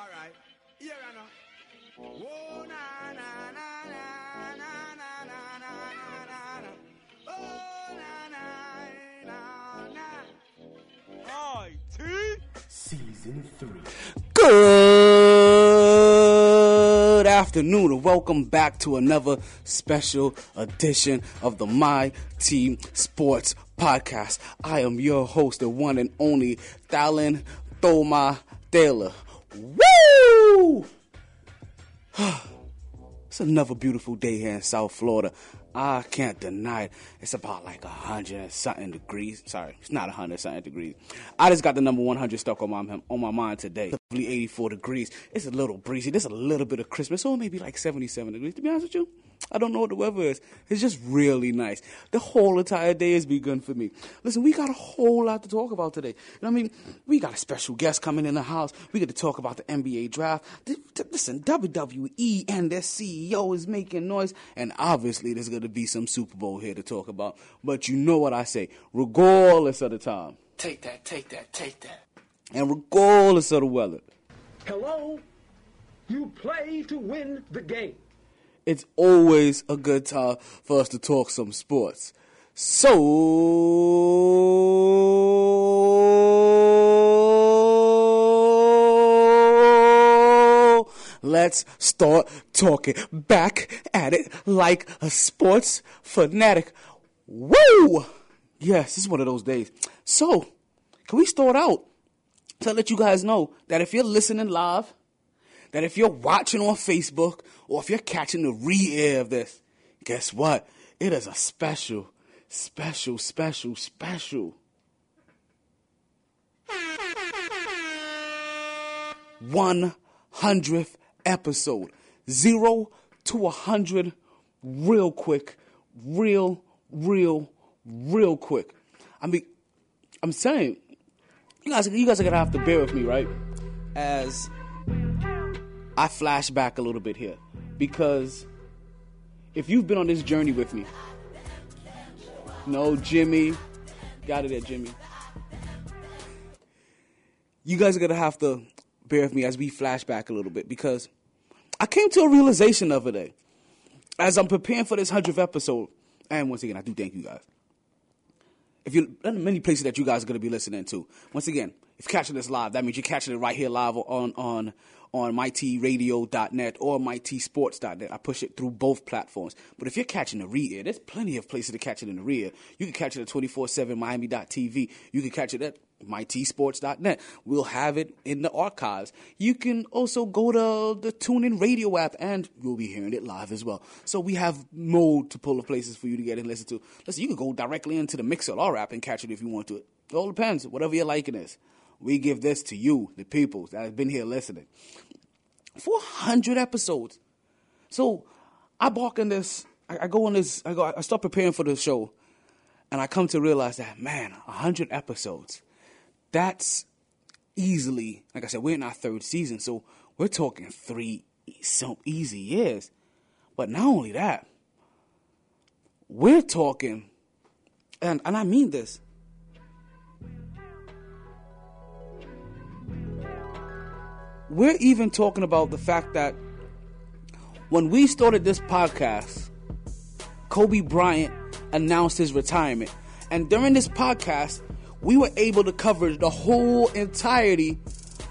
All right. Here I know. Whoa, na, na, na, na, na, na, na, na, na, na. Oh, na, na, na, na. IT. Season 3. Good afternoon and welcome back to another special edition of the My Team Sports Podcast. I am your host, the one and only Thalen Thoma Taylor. Woo! It's another beautiful day here in South Florida. I can't deny it. It's about like a hundred something degrees. Sorry, it's not a hundred something degrees. I just got the number one hundred stuck on my on my mind today. Lovely eighty four degrees. It's a little breezy. There's a little bit of Christmas, so maybe like seventy seven degrees. To be honest with you, I don't know what the weather is. It's just really nice. The whole entire day has begun for me. Listen, we got a whole lot to talk about today. You know what I mean? We got a special guest coming in the house. We get to talk about the NBA draft. Th- th- Listen, WWE and their CEO is making noise, and obviously there's going to be some Super Bowl here to talk about. But you know what I say, regardless of the time, Take that, take that, take that. and regardless of the weather, Hello? You play to win the game. It's always a good time for us to talk some sports. So let's start talking back at it like a sports fanatic. Woo! Yes, this is one of those days. So, can we start out to let you guys know that if you're listening live, that if you're watching on Facebook or if you're catching the re-air of this, guess what? It is a special, special, special, special. 100th episode. Zero to a hundred real quick. Real, real, real quick. I mean, I'm saying, you guys, you guys are gonna have to bear with me, right? As I flash back a little bit here because if you've been on this journey with me, no, Jimmy, got it there, Jimmy. You guys are gonna have to bear with me as we flash back a little bit because I came to a realization the other day as I'm preparing for this hundredth episode. And once again, I do thank you guys. If you there are many places that you guys are going to be listening to. Once again, if you're catching this live, that means you're catching it right here live on on on mytradio.net or mytsports.net. I push it through both platforms. But if you're catching the re-air, there's plenty of places to catch it in the rear. You can catch it at 24/7 Miami.tv. You can catch it at mytsports.net. We'll have it in the archives. You can also go to the TuneIn Radio app and you'll be hearing it live as well. So we have multiple of places for you to get and listen to. Listen, you can go directly into the Mixlr app and catch it if you want to. It all depends, whatever your liking is. We give this to you, the people that have been here listening. 400 episodes. So I bark in this, I, I go on this, I go, I start preparing for the show, and I come to realize that, man, 100 episodes that's easily, like I said, we're in our third season, so we're talking three some easy years. But not only that, we're talking, and and I mean this. We're even talking about the fact that when we started this podcast, Kobe Bryant announced his retirement. And during this podcast, we were able to cover the whole entirety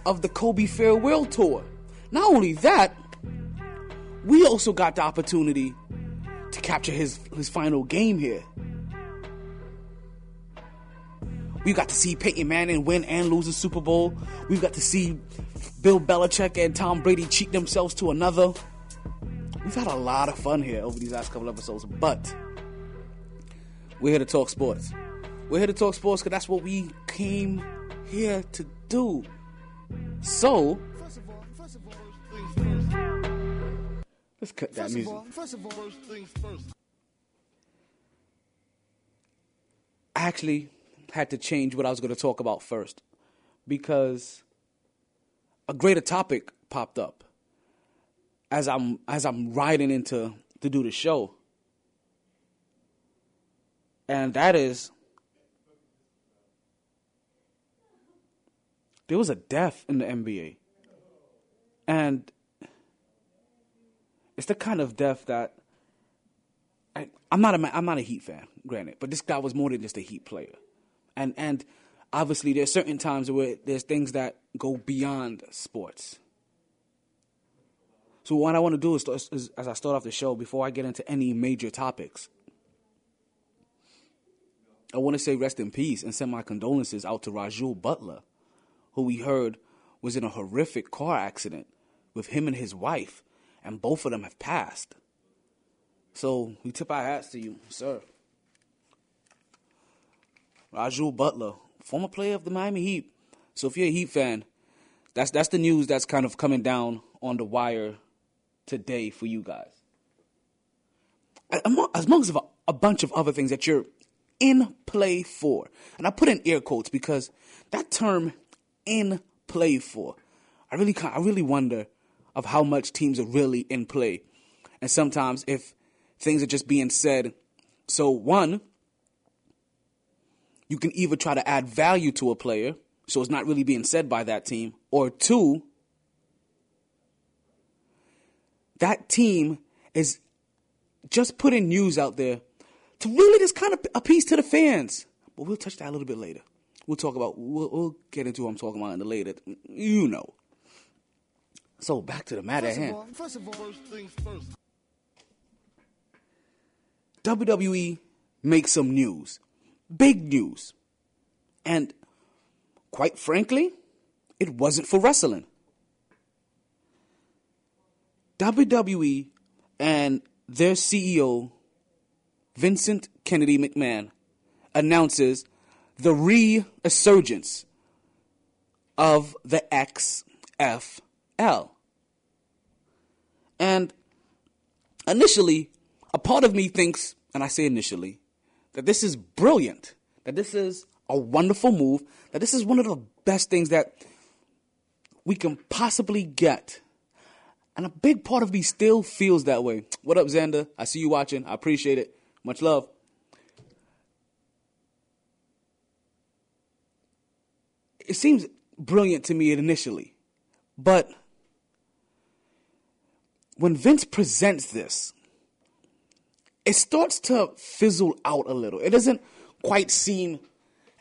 of the Kobe farewell tour. Not only that, we also got the opportunity to capture his his final game here. We got to see Peyton Manning win and lose the Super Bowl. We got to see Bill Belichick and Tom Brady cheat themselves to another. We've had a lot of fun here over these last couple episodes, but we're here to talk sports. We're here to talk sports because that's what we came here to do. So, First of all, first of all, things first. let's cut that First music. all, first of all, first things first. I actually had to change what I was going to talk about first because a greater topic popped up as I'm as I'm riding into to do the show. And that is there was a death in the NBA. And it's the kind of death that I, I'm not a I'm not a Heat fan, granted, but this guy was more than just a Heat player, and and obviously there's certain times where there's things that go beyond sports. So what I want to do is, is, as I start off the show, before I get into any major topics, I want to say rest in peace and send my condolences out to Rasual Butler, who we heard was in a horrific car accident with him and his wife, and both of them have passed. So we tip our hats to you, sir. Rasual Butler, former player of the Miami Heat. So if you're a Heat fan, that's that's the news that's kind of coming down on the wire today for you guys. Among, amongst a, a bunch of other things that you're in play for, and I put in air quotes because that term "in play for," I really I really wonder of how much teams are really in play, and sometimes if things are just being said. So one, you can either try to add value to a player, so it's not really being said by that team, or two, that team is just putting news out there to really just kind of appease to the fans. But we'll touch that a little bit later. We'll talk about, we'll, we'll get into what I'm talking about in the later. You know. So back to the matter at hand. first of all, first things first. WWE makes some news. Big news. And quite frankly, it wasn't for wrestling. WWE and their CEO, Vincent Kennedy McMahon, announces the resurgence of the XFL. And initially, a part of me thinks, and I say initially, that this is brilliant, that this is a wonderful move, that this is one of the best things that we can possibly get. And a big part of me still feels that way. What up, Xander? I see you watching. I appreciate it. Much love. It seems brilliant to me initially, but when Vince presents this, it starts to fizzle out a little. It doesn't quite seem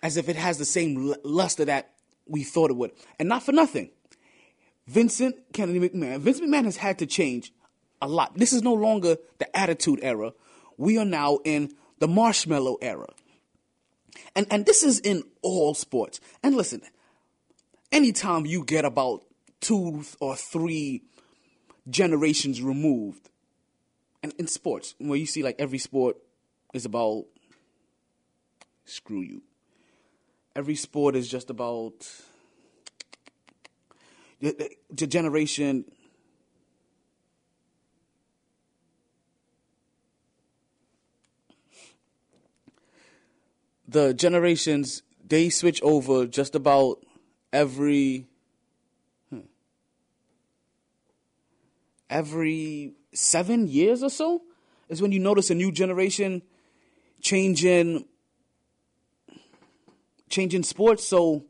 as if it has the same luster that we thought it would. And not for nothing. Vincent Kennedy McMahon, Vince McMahon has had to change a lot. This is no longer the attitude era. We are now in the marshmallow era. And and this is in all sports. And listen, anytime you get about two or three generations removed, and in sports, where you see like every sport is about screw you. Every sport is just about the, generation. The generations they switch over just about every hmm, every seven years or so is when you notice a new generation changing changing sports. So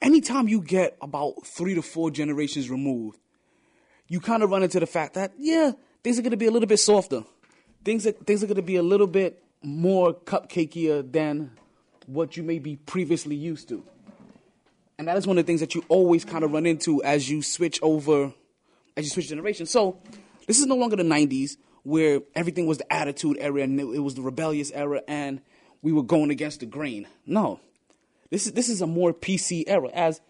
anytime you get about three to four generations removed, you kind of run into the fact that yeah, things are going to be a little bit softer. Things are, things are going to be a little bit more cupcakeier than what you may be previously used to. And that is one of the things that you always kind of run into as you switch over, as you switch generations. So this is no longer the 90s where everything was the attitude era and it was the rebellious era and we were going against the grain. No. This is this is a more PC era as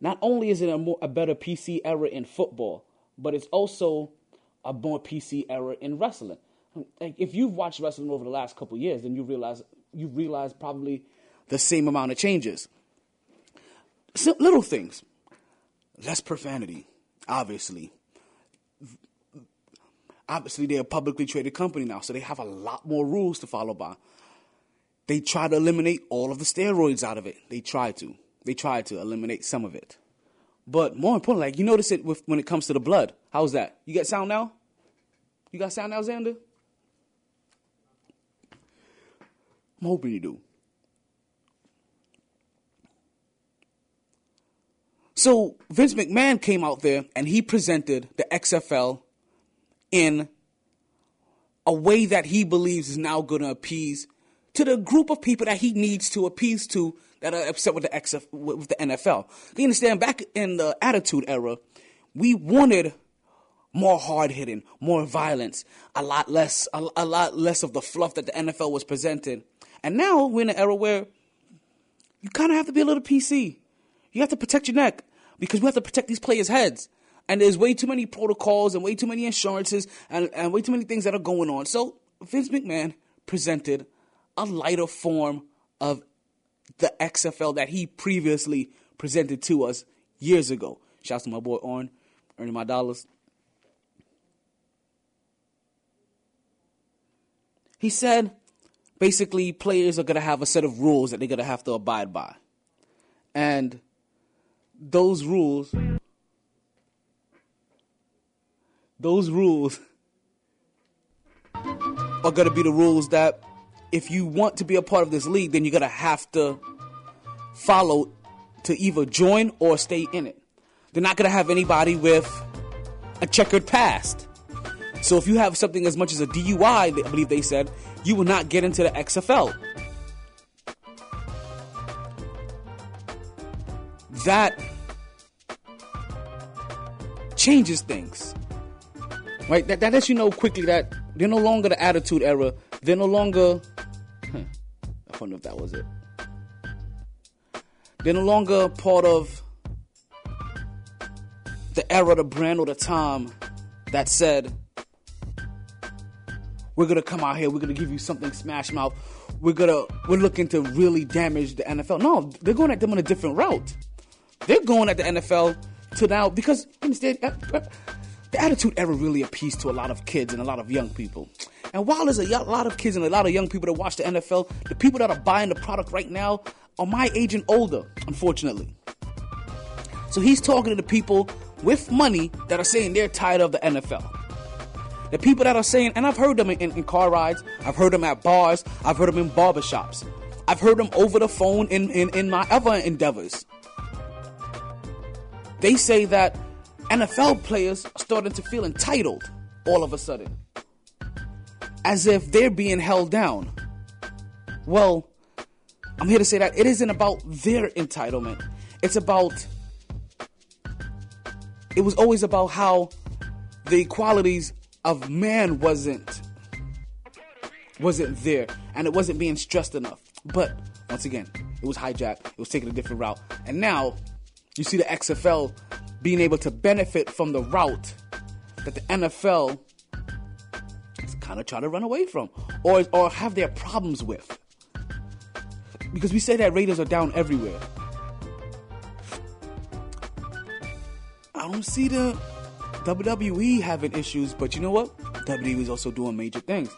not only is it a more a better PC era in football, but it's also a more PC era in wrestling. Like if you've watched wrestling over the last couple years, then you realize you realize probably the same amount of changes. So, little things, less profanity, obviously. Obviously, they're a publicly traded company now, so they have a lot more rules to follow by. They try to eliminate all of the steroids out of it. They try to. They try to eliminate some of it. But more importantly, like you notice it with, when it comes to the blood. How's that? You got sound now? You got sound now, Xander? I'm hoping you do. So Vince McMahon came out there and he presented the XFL in a way that he believes is now going to appease to the group of people that he needs to appease to that are upset with the XF, with the NFL. You understand? Back in the Attitude Era, we wanted more hard hitting, more violence, a lot less, a, a lot less of the fluff that the NFL was presenting. And now we're in an era where you kind of have to be a little PC. You have to protect your neck because we have to protect these players' heads. And there's way too many protocols and way too many insurances and, and way too many things that are going on. So Vince McMahon presented a lighter form of the XFL that he previously presented to us years ago. Shouts to my boy Orn, earning my dollars. He said basically players are going to have a set of rules that they're going to have to abide by. And those rules those rules are going to be the rules that if you want to be a part of this league then you're going to have to follow to either join or stay in it they're not going to have anybody with a checkered past so if you have something as much as a DUI, I believe they said, you will not get into the XFL. That changes things. Right? That, that lets you know quickly that they're no longer the attitude era. They're no longer. Huh, I don't know if that was it. They're no longer part of the era, the brand, or the time that said, we're gonna come out here, we're gonna give you something smash mouth. We're gonna we're looking to really damage the NFL. No, they're going at them on a different route. They're going at the NFL to now because instead uh, the attitude era really appeals to a lot of kids and a lot of young people. And while there's a lot of kids and a lot of young people that watch the NFL, the people that are buying the product right now are my age and older, unfortunately. So he's talking to the people with money that are saying they're tired of the NFL. The people that are saying, and I've heard them in, in, car rides, I've heard them at bars, I've heard them in barbershops, I've heard them over the phone in, in, in my other endeavors. They say that NFL players are starting to feel entitled all of a sudden, as if they're being held down. Well, I'm here to say that it isn't about their entitlement. It's about, it was always about how the equalities of man wasn't wasn't there and it wasn't being stressed enough. But once again, it was hijacked. It was taking a different route. And now you see the XFL being able to benefit from the route that the NFL is kind of trying to run away from or or have their problems with. Because we say that Raiders are down everywhere. I don't see the WWE having issues, but you know what? WWE is also doing major things.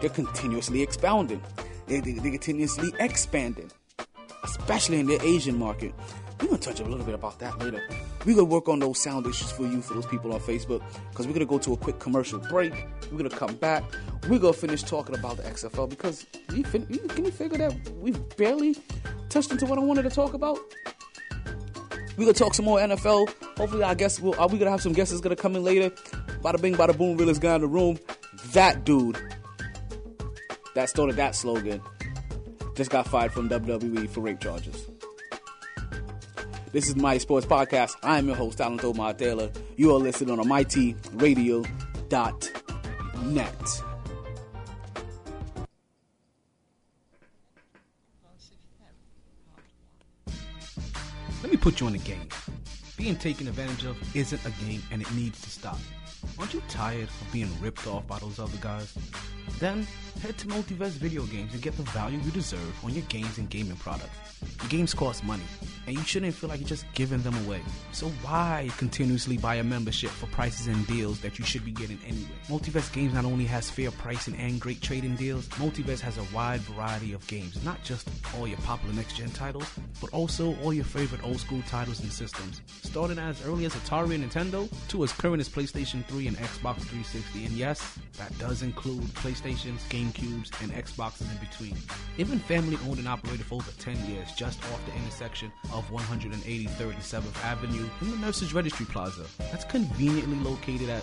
They're continuously expounding. They, they, they're continuously expanding, especially in the Asian market. We're gonna touch a little bit about that later. We're gonna work on those sound issues for you, for those people on Facebook, because we're gonna go to a quick commercial break. We're gonna come back. We're gonna finish talking about the XFL because you fin- can you figure that we've barely touched into what I wanted to talk about? We're gonna talk some more NFL. Hopefully, I guess we'll, are we gonna have some guests gonna come in later? Bada bing, bada boom, realest guy in the room. That dude that started that slogan just got fired from WWE for rape charges. This is My Sports Podcast. I am your host, Alan Tomar Taylor. You are listening on mightyradio.net. Let me put you on a game. Being taken advantage of isn't a game and it needs to stop. Aren't you tired of being ripped off by those other guys? Then head to Multiverse Video Games and get the value you deserve on your games and gaming products. Games cost money, and you shouldn't feel like you're just giving them away. So why continuously buy a membership for prices and deals that you should be getting anyway? Multiverse Games not only has fair pricing and great trading deals, Multiverse has a wide variety of games, not just all your popular next-gen titles, but also all your favorite old-school titles and systems, starting as early as Atari and Nintendo to as current as PlayStation 3 and Xbox 360. And yes, that does include PlayStations, GameCubes, and Xboxes in between. Been family owned and operated for over 10 years just off the intersection of 183rd and 7th Avenue in the Nurses Registry Plaza. That's conveniently located at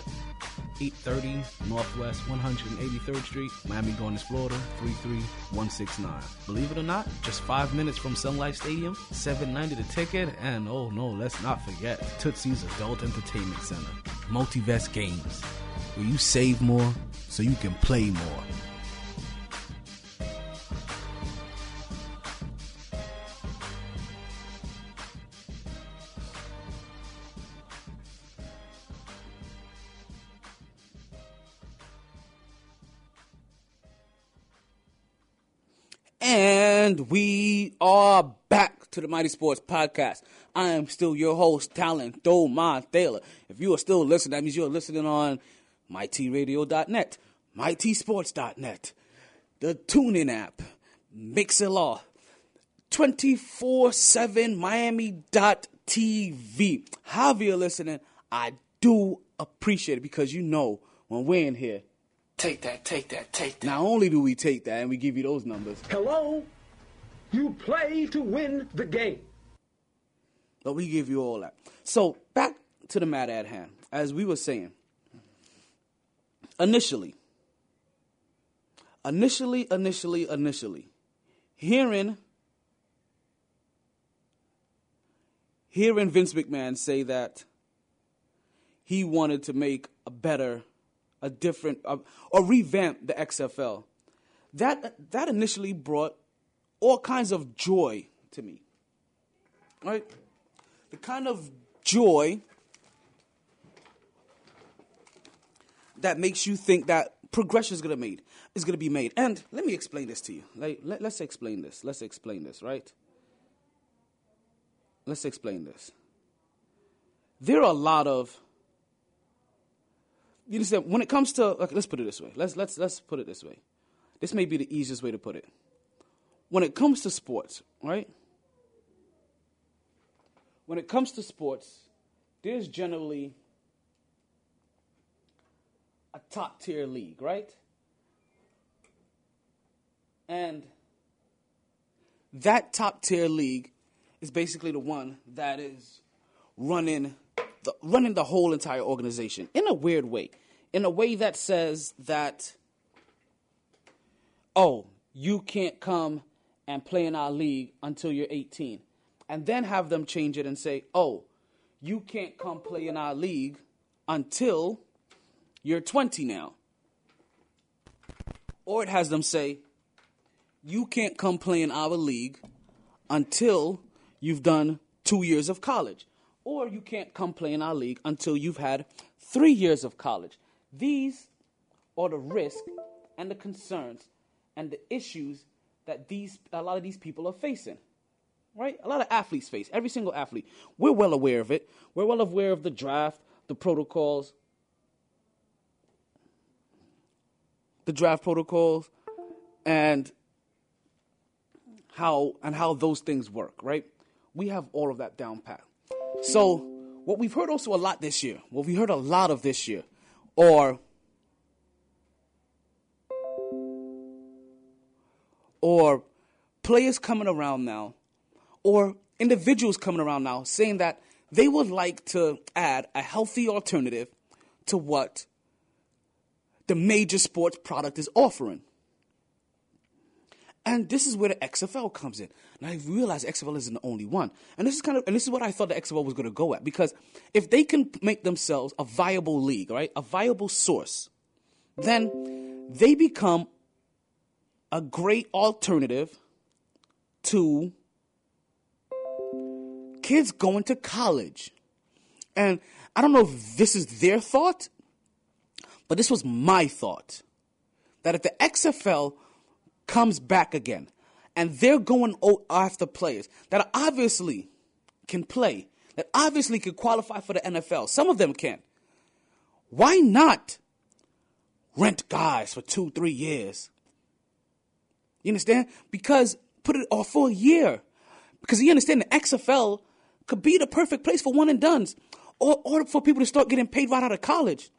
830 Northwest 183rd Street, Miami Gardens, Florida 33169. Believe it or not, just five minutes from Sun Life Stadium, 790 the ticket, and oh no, let's not forget Tootsie's Adult Entertainment Center. Multiverse Games, where you save more so you can play more. And we are back to the Mighty Sports Podcast. I am still your host, Talent Thomar Thaler. If you are still listening, that means you're listening on MyTRadio.net, MyTSports.net, the TuneIn app, Mixlr 24 7 Miami.tv. However you're listening, I do appreciate it because you know when we're in here, Take that, take that, take that. not only do we take that and we give you those numbers, Hello? You play to win the game. but we give you all that. So back to the matter at hand. As we were saying, initially, initially, initially, initially, hearing hearing Vince McMahon say that he wanted to make a better, a different, or revamp the XFL, that that initially brought all kinds of joy to me. Right? The kind of joy that makes you think that progression is gonna made is gonna be made. And let me explain this to you. Like, let, let's explain this. Let's explain this, right? Let's explain this. There are a lot of you understand when it comes to okay, let's put it this way. Let's let's let's put it this way. This may be the easiest way to put it. When it comes to sports, right? When it comes to sports, there's generally a top tier league, right? And that top tier league is basically the one that is running the running the whole entire organization in a weird way. In a way that says that oh, you can't come and play in our league until you're 18. And then have them change it and say, oh, you can't come play in our league until you're 20 now. Or it has them say, you can't come play in our league until you've done two years of college. Or you can't come play in our league until you've had three years of college. These are the risks and the concerns and the issues that these a lot of these people are facing. Right? A lot of athletes face. Every single athlete. We're well aware of it. We're well aware of the draft, the protocols, the draft protocols, and how and how those things work, right? We have all of that down pat. So what we've heard also a lot this year, what we heard a lot of this year, or or players coming around now, or individuals coming around now saying that they would like to add a healthy alternative to what the major sports product is offering. And this is where the XFL comes in. And I realize XFL isn't the only one. And this is kind of and this is what I thought the XFL was going to go at because if they can make themselves a viable league, right? A viable source, then they become a great alternative to kids going to college. And I don't know if this is their thought, but this was my thought. That if the XFL comes back again and they're going after players that obviously can play, that obviously could qualify for the NFL, some of them can, why not rent guys for two, three years? You understand? Because put it off for a year. Because you understand the XFL could be the perfect place for one and duns. Or, or for people to start getting paid right out of college.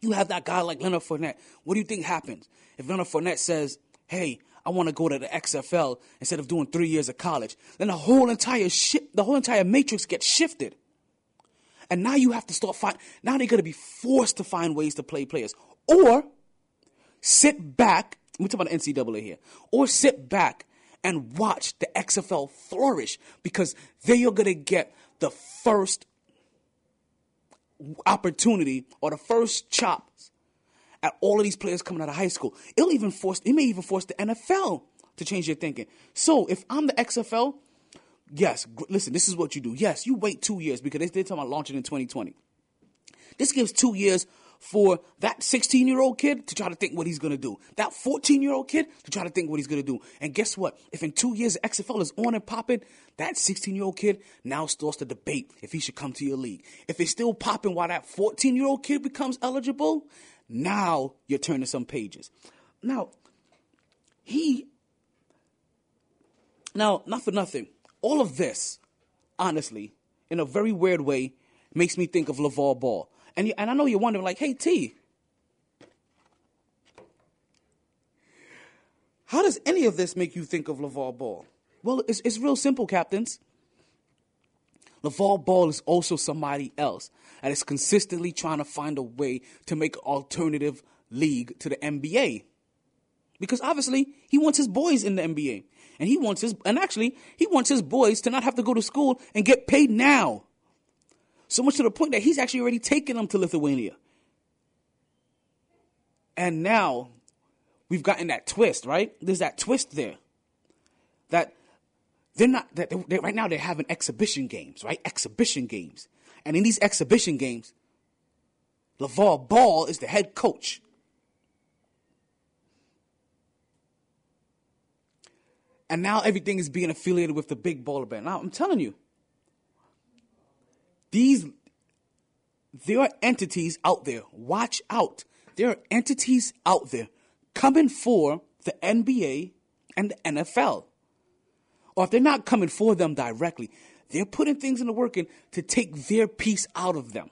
You have that guy like Leonard Fournette. What do you think happens if Leonard Fournette says, "Hey, I want to go to the XFL instead of doing three years of college. Then the whole entire shit, the whole entire matrix gets shifted. And now you have to start find. Now they're gonna be forced to find ways to play players, or sit back. We talk about NCAA here, or sit back and watch the XFL flourish because they are gonna get the first opportunity or the first chops at all of these players coming out of high school. It'll even force, it may even force the NFL to change their thinking. So if I'm the XFL, yes, gr- listen, this is what you do. Yes, you wait two years because they, they're talking about launching in 2020. This gives two years for that 16 year old kid to try to think what he's going to do. That 14 year old kid to try to think what he's going to do. And guess what? If in two years XFL is on and popping, that 16 year old kid now starts to debate if he should come to your league. If it's still popping while that 14 year old kid becomes eligible, now you're turning some pages. Now, he, now, not for nothing, all of this, honestly, in a very weird way, makes me think of LeVar Ball. And, you, and I know you're wondering, like, hey, T, how does any of this make you think of LeVar Ball? Well, it's, it's real simple, captains. LeVar Ball is also somebody else that is consistently trying to find a way to make alternative league to the NBA. Because obviously he wants his boys in the NBA. And he wants his and actually he wants his boys to not have to go to school and get paid now. So much to the point that he's actually already taken them to Lithuania. And now we've gotten that twist, right? There's that twist there. That they're not that they, right now they're having exhibition games, right? Exhibition games, and in these exhibition games, LeVar Ball is the head coach. And now everything is being affiliated with the big baller brand. Now I'm telling you, these there are entities out there. Watch out. There are entities out there coming for the NBA and the NFL or if they're not coming for them directly, they're putting things in the working to take their piece out of them.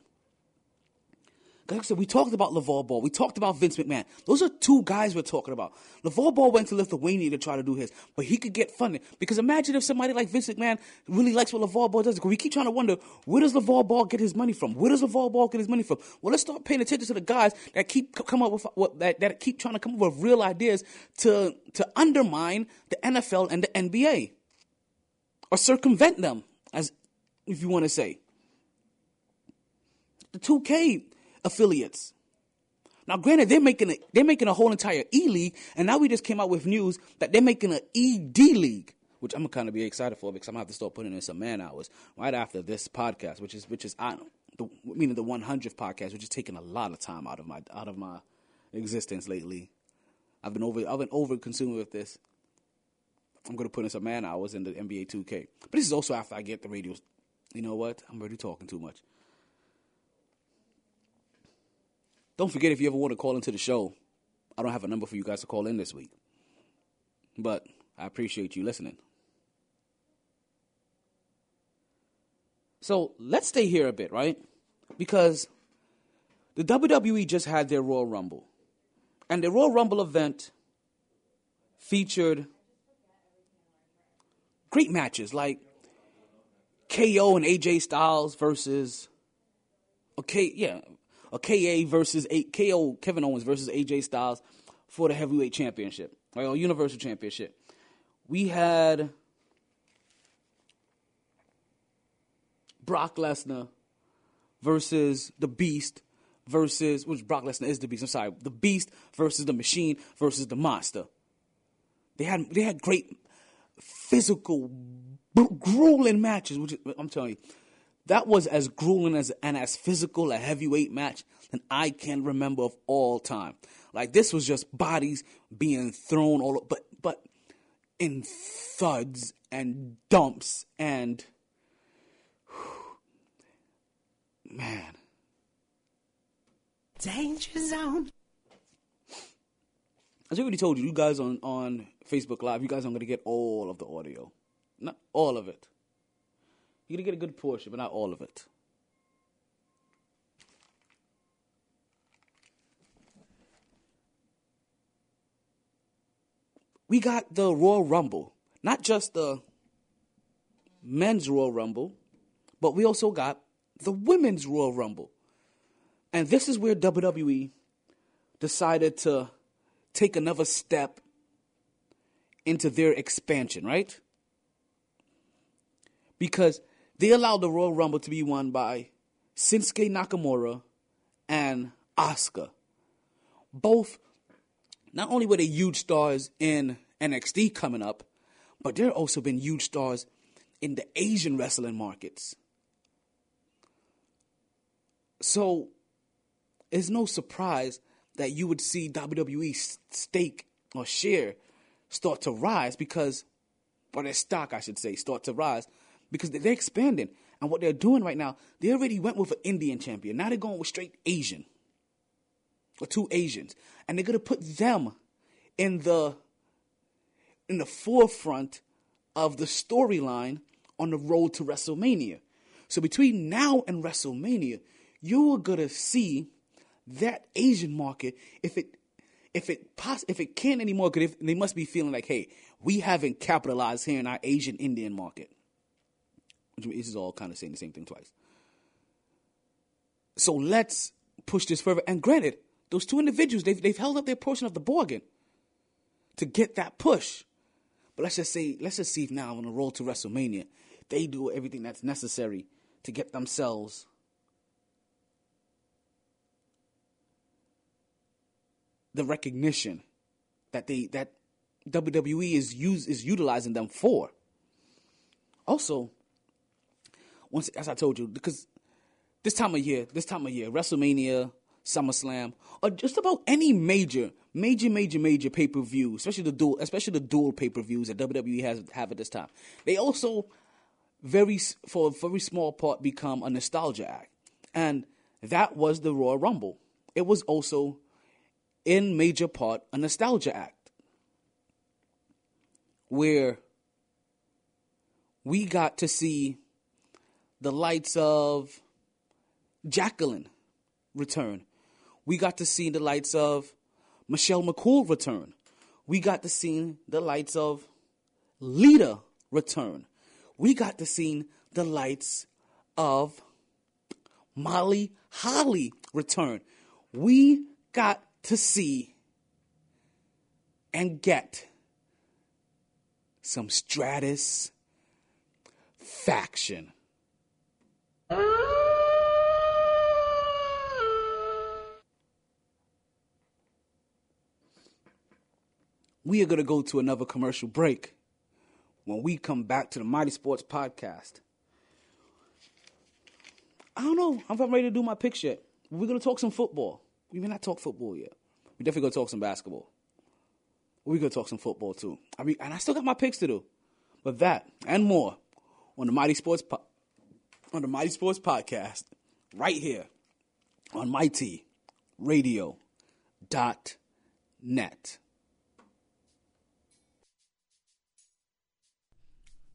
Like I said, we talked about LeVar Ball. We talked about Vince McMahon. Those are two guys we're talking about. LeVar Ball went to Lithuania to try to do his, but he could get funding. Because imagine if somebody like Vince McMahon really likes what LeVar Ball does. We keep trying to wonder, where does LeVar Ball get his money from? Where does LeVar Ball get his money from? Well, let's start paying attention to the guys that keep come up with what, that, that keep trying to come up with real ideas to to undermine the NFL and the NBA or circumvent them, as if you want to say. The 2K affiliates. Now, granted, they're making a, they're making a whole entire E League, and now we just came out with news that they're making an ED League, which I'm gonna kind of be excited for because I'm gonna have to start putting in some man hours right after this podcast, which is which is I the meaning the 100th podcast, which is taking a lot of time out of my out of my existence lately. I've been over I've been over consuming with this. I'm to put in some man hours in the NBA 2K. But this is also after I get the radio. You know what? I'm already talking too much. Don't forget if you ever want to call into the show, I don't have a number for you guys to call in this week. But I appreciate you listening. So let's stay here a bit, right? Because the WWE just had their Royal Rumble. And the Royal Rumble event featured great matches like KO and AJ Styles versus okay, yeah, a KA versus a, KO Kevin Owens versus AJ Styles for the heavyweight championship, right, or Universal Championship. We had Brock Lesnar versus the Beast versus which Brock Lesnar is the Beast. I'm sorry, the Beast versus the Machine versus the Monster. They had they had great physical, grueling matches. Which I'm telling you, that was as grueling as and as physical a heavyweight match than I can remember of all time. Like this was just bodies being thrown all, but but in thuds and dumps and man. Danger zone. As I already told you, you guys on, on Facebook Live, you guys aren't going to get all of the audio. Not all of it. You're going to get a good portion, but not all of it. we got the Royal Rumble, not just the men's Royal Rumble, but we also got the women's Royal Rumble. And this is where WWE decided to take another step into their expansion, right? Because they allowed the Royal Rumble to be won by Shinsuke Nakamura and Asuka. Both, not only were they huge stars in NXT coming up, but they're also been huge stars in the Asian wrestling markets. So it's no surprise that you would see WWE stake or share start to rise because, or their stock, I should say, start to rise because they're expanding. And what they're doing right now, they already went with an Indian champion. Now they're going with straight Asian or two Asians, and they're gonna put them in the in the forefront of the storyline on the road to WrestleMania. So between now and WrestleMania, you are gonna see that Asian market if it if it poss- if it can't anymore, because they must be feeling like, hey, we haven't capitalized here in our Asian Indian market. This is all kind of saying the same thing twice. So let's push this further. And granted, those two individuals, they've, they've held up their portion of the bargain to get that push. But let's just say, let's just see if now on the road to WrestleMania, they do everything that's necessary to get themselves the recognition that they that WWE is use is utilizing them for. Also, once as I told you, because this time of year, this time of year, WrestleMania, SummerSlam, or just about any major, major, major, major pay per view, especially the dual, especially the dual pay per views that WWE has have at this time. They also very for a very small part become a nostalgia act, and that was the Royal Rumble. It was also in major part a nostalgia act where we got to see the lights of Jacqueline return. We got to see the lights of Michelle McCool return. We got to see the lights of Lita return. We got to see the lights of Molly Holly return. We got to see and get some Stratus faction. We are going to go to another commercial break. When we come back to the Mighty Sports Podcast, I don't know I'm ready to do my picks yet. We're going to talk some football. We may not talk football yet. We definitely going to talk some basketball. We're going to talk some football too. I mean, and I still got my picks to do. But that and more on the Mighty Sports po- on the Mighty Sports Podcast right here on Mighty Radio dot net.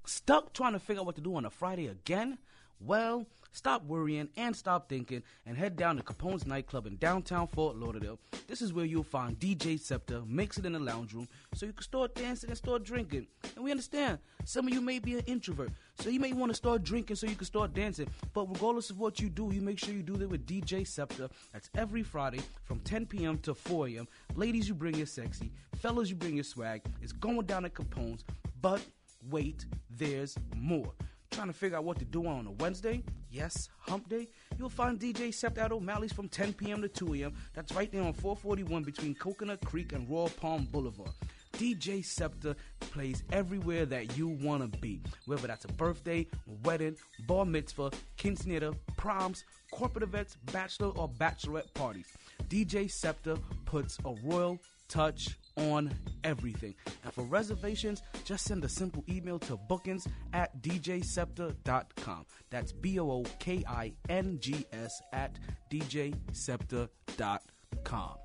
Stuck trying to figure out what to do on a Friday again? Well, stop worrying and stop thinking and head down to Capone's nightclub in downtown Fort Lauderdale. This is where you'll find DJ Scepter, mix it in the lounge room so you can start dancing and start drinking. And we understand some of you may be an introvert, so you may want to start drinking so you can start dancing. But regardless of what you do, you make sure you do that with DJ Scepter. That's every Friday from 10 p.m. to 4 a.m. Ladies, you bring your sexy. Fellas, you bring your swag. It's going down at Capone's, but wait, there's more. Trying to figure out what to do on a Wednesday? Yes, hump day? You'll find DJ Sept at O'Malley's from 10 p.m. to 2 a.m. That's right there on 441 between Coconut Creek and Royal Palm Boulevard. DJ Scepter plays everywhere that you want to be, whether that's a birthday, wedding, bar mitzvah, quinceanera, proms, corporate events, bachelor or bachelorette parties. DJ Scepter puts a royal touch on everything. And for reservations, just send a simple email to bookings at djscepter.com. That's B O O K I N G S at djscepter.com.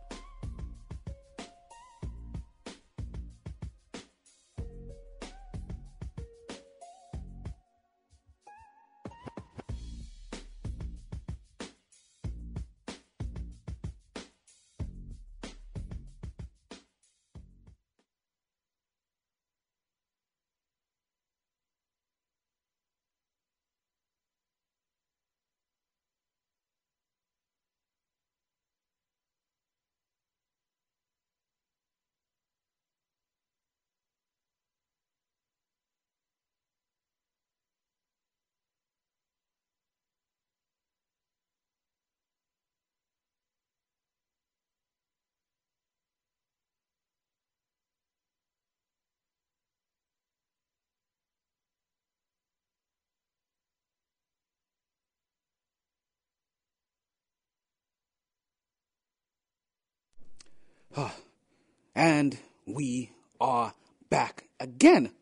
and we are back again.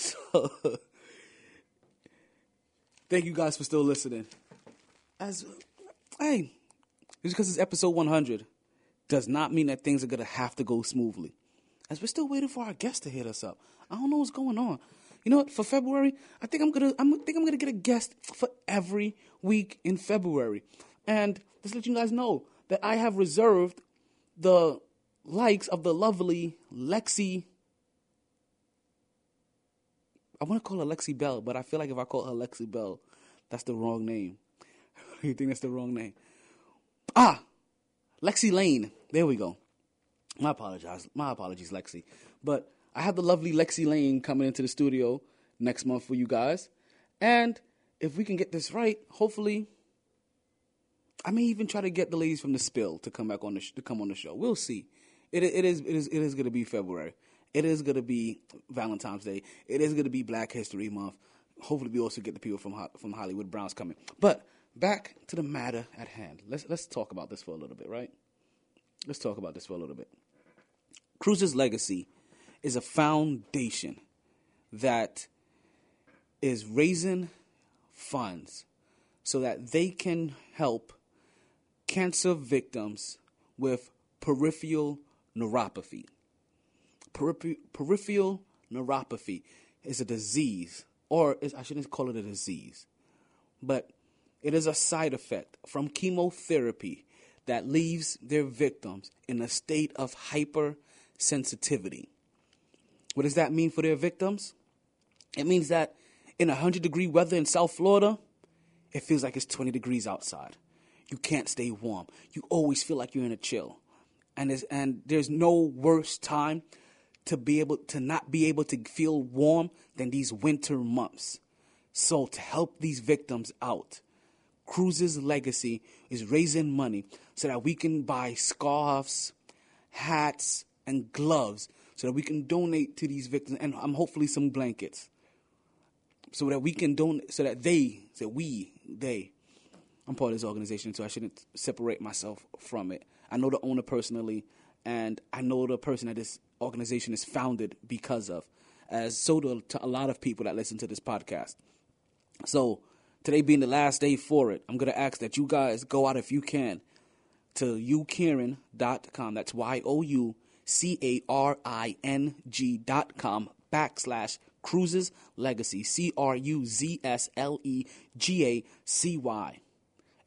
So, thank you guys for still listening. As hey, just because it's episode 100 does not mean that things are gonna have to go smoothly. As we're still waiting for our guest to hit us up. I don't know what's going on. You know what? For February, I think I'm gonna I'm, I think I'm gonna get a guest for every week in February. And just let you guys know that I have reserved the likes of the lovely Lexi. I want to call her Lexi Bell, but I feel like if I call her Lexi Bell, that's the wrong name. you think that's the wrong name? Ah, Lexi Lane. There we go. My apologies. My apologies, Lexi. But I have the lovely Lexi Lane coming into the studio next month for you guys. And if we can get this right, hopefully I may even try to get the ladies from the spill to come back on the sh- to come on the show. We'll see. It it is it is it is going to be February. It is going to be Valentine's Day. It is going to be Black History Month. Hopefully, we also get the people from Ho- from Hollywood Browns coming. But back to the matter at hand. Let's let's talk about this for a little bit, right? Let's talk about this for a little bit. Cruz's legacy is a foundation that is raising funds so that they can help cancer victims with peripheral neuropathy. Peripher- peripheral neuropathy is a disease, or is, I shouldn't call it a disease, but it is a side effect from chemotherapy that leaves their victims in a state of hypersensitivity. What does that mean for their victims? It means that in 100 degree weather in South Florida, it feels like it's 20 degrees outside. You can't stay warm. You always feel like you're in a chill. And there's, and there's no worse time to be able to not be able to feel warm than these winter months. So to help these victims out, Cruz's legacy is raising money so that we can buy scarves, hats, and gloves so that we can donate to these victims and um, hopefully some blankets so that we can donate so that they so we they i'm part of this organization so i shouldn't separate myself from it. I know the owner personally and i know the person that this organization is founded because of as so do to a lot of people that listen to this podcast. So today being the last day for it i'm going to ask that you guys go out if you can to youcaring.com that's y-o-u c-a-r-i-n-g dot com backslash Cruz's Legacy, C R U Z S L E G A C Y.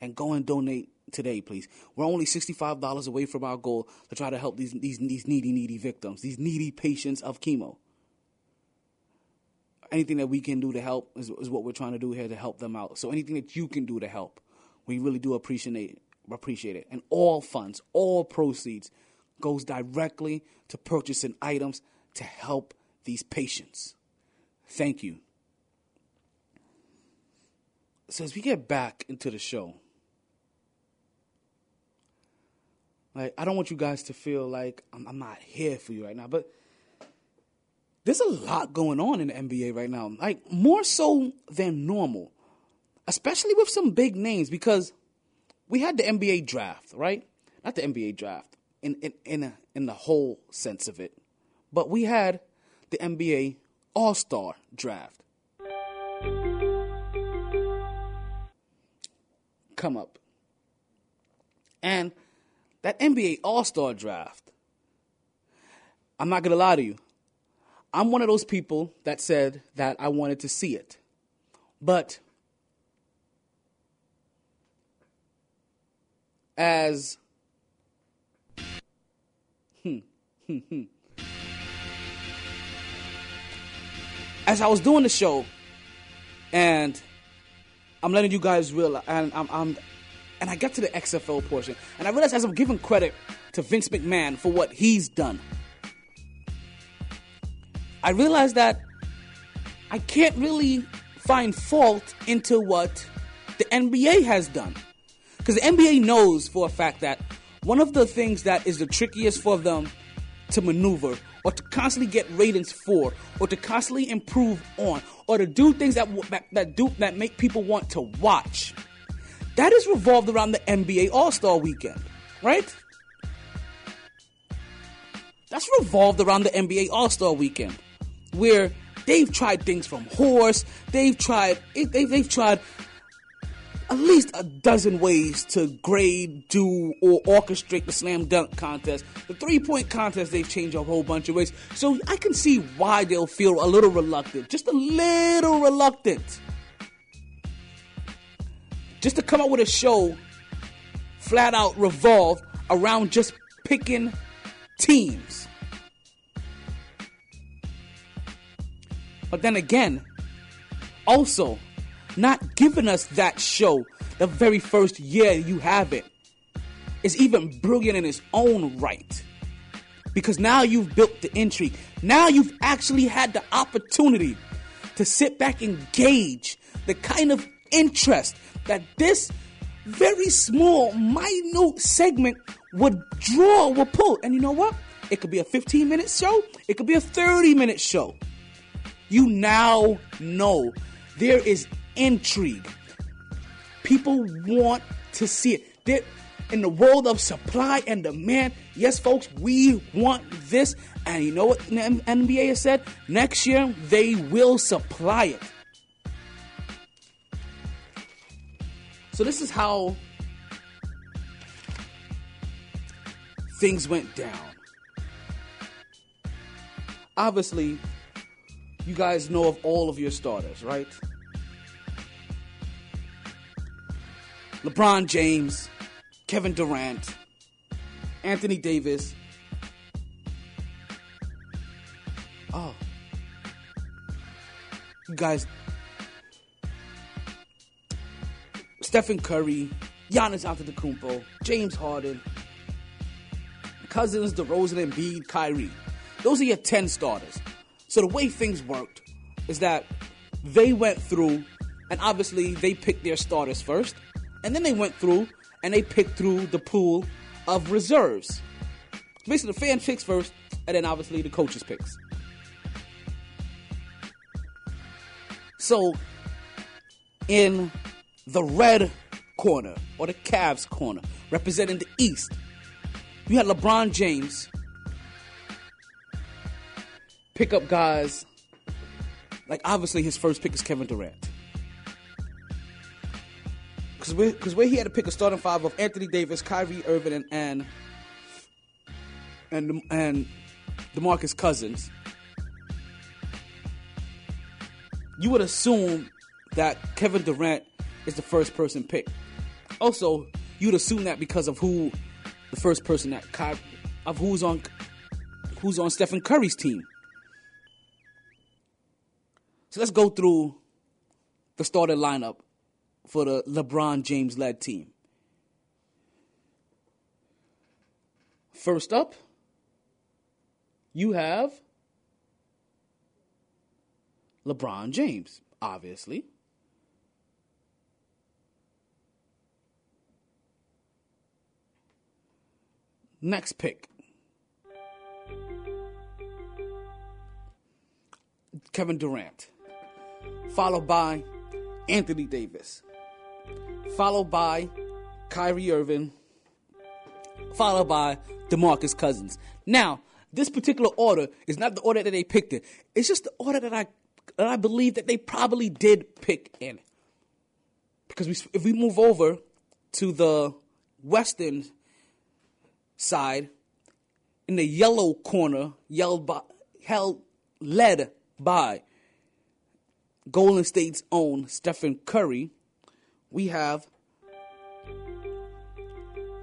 And go and donate today, please. We're only $65 away from our goal to try to help these, these, these needy, needy victims, these needy patients of chemo. Anything that we can do to help is, is what we're trying to do here to help them out. So anything that you can do to help, we really do appreciate. Appreciate it. And all funds, all proceeds goes directly to purchasing items to help these patients. Thank you. So as we get back into the show, like I don't want you guys to feel like I'm, I'm not here for you right now, but there's a lot going on in the NBA right now, like more so than normal, especially with some big names because we had the NBA draft, right? Not the NBA draft in in in, a, in the whole sense of it, but we had the NBA All Star draft. Come up. And that NBA All Star draft, I'm not going to lie to you. I'm one of those people that said that I wanted to see it. But as as I was doing the show, and I'm letting you guys realize, and I'm, I'm, and I get to the XFL portion, and I realized as I'm giving credit to Vince McMahon for what he's done, I realized that I can't really find fault into what the NBA has done, because the NBA knows for a fact that one of the things that is the trickiest for them to maneuver or to constantly get ratings for or to constantly improve on or to do things that that, that do that make people want to watch that is revolved around the NBA All-Star weekend right that's revolved around the NBA All Star Weekend, where they've tried things from horse, they've tried they've, they've tried at least a dozen ways to grade, do, or orchestrate the slam dunk contest. The three point contest, they've changed a whole bunch of ways. So I can see why they'll feel a little reluctant, just a little reluctant. Just to come out with a show flat out revolved around just picking teams. But then again, also, not giving us that show the very first year you have it is even brilliant in its own right. Because now you've built the intrigue. Now you've actually had the opportunity to sit back and gauge the kind of interest that this very small, minute segment would draw, would pull. And you know what? It could be a 15 minute show, it could be a 30 minute show. You now know there is intrigue. People want to see it. They're, in the world of supply and demand, yes, folks, we want this. And you know what the NBA has said? Next year, they will supply it. So, this is how things went down. Obviously, you guys know of all of your starters, right? LeBron James, Kevin Durant, Anthony Davis. Oh. You guys. Stephen Curry, Giannis Antetokounmpo, James Harden, Cousins, DeRozan, Embiid, Kyrie. Those are your 10 starters. So the way things worked is that they went through, and obviously they picked their starters first, and then they went through and they picked through the pool of reserves. Basically, the fan picks first, and then obviously the coaches picks. So, in the red corner or the Cavs corner, representing the East, you had LeBron James pick up guys like obviously his first pick is Kevin Durant. Because where, cause where he had to pick a starting five of Anthony Davis, Kyrie Irving, and and and, and DeMarcus Cousins, you would assume that Kevin Durant is the first person picked. Also, you'd assume that because of who the first person that of who's on who's on Stephen Curry's team. So let's go through the starting lineup for the LeBron James led team. First up, you have LeBron James, obviously. Next pick. Kevin Durant. Followed by Anthony Davis. Followed by Kyrie Irving. Followed by DeMarcus Cousins. Now, this particular order is not the order that they picked it. It's just the order that I that I believe that they probably did pick in. Because we, if we move over to the western side, in the yellow corner, yelled by, held, led by Golden State's own Stephen Curry, we have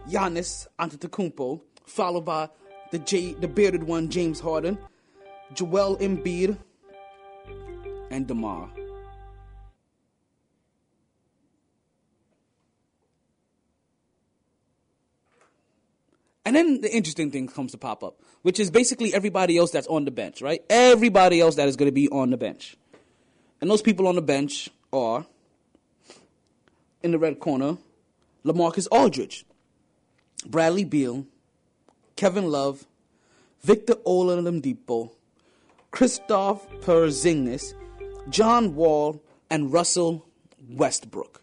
Giannis Antetokounmpo, followed by the J, the bearded one James Harden, Joel Embiid, and DeMar. And then the interesting thing comes to pop up, which is basically everybody else that's on the bench, right? Everybody else that is going to be on the bench. And those people on the bench are, in the red corner, LaMarcus Aldridge, Bradley Beal, Kevin Love, Victor Oladipo, Kristaps Porzingis, John Wall, and Russell Westbrook.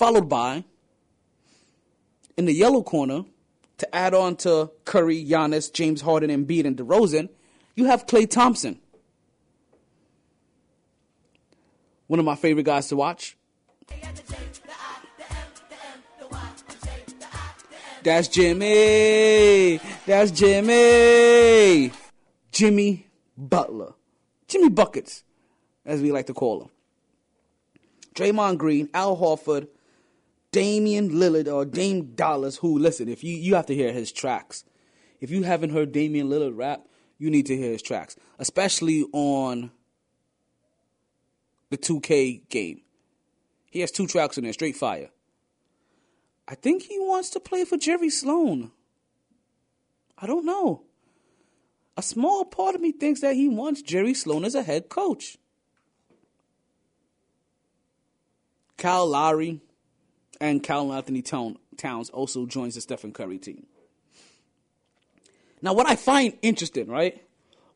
Followed by in the yellow corner to add on to Curry, Giannis, James Harden, Embiid, and DeRozan, you have Klay Thompson. One of my favorite guys to watch. That's Jimmy. That's Jimmy. Jimmy Butler. Jimmy Buckets, as we like to call him. Draymond Green, Al Horford, Damian Lillard, or Dame Dollars, who, listen, if you, you have to hear his tracks. If you haven't heard Damian Lillard rap, you need to hear his tracks, especially on the 2K game. He has two tracks in there, straight fire. I think he wants to play for Jerry Sloan. I don't know. A small part of me thinks that he wants Jerry Sloan as a head coach. Kyle Lowry and Karl-Anthony Towns also joins the Stephen Curry team. Now, what I find interesting, right?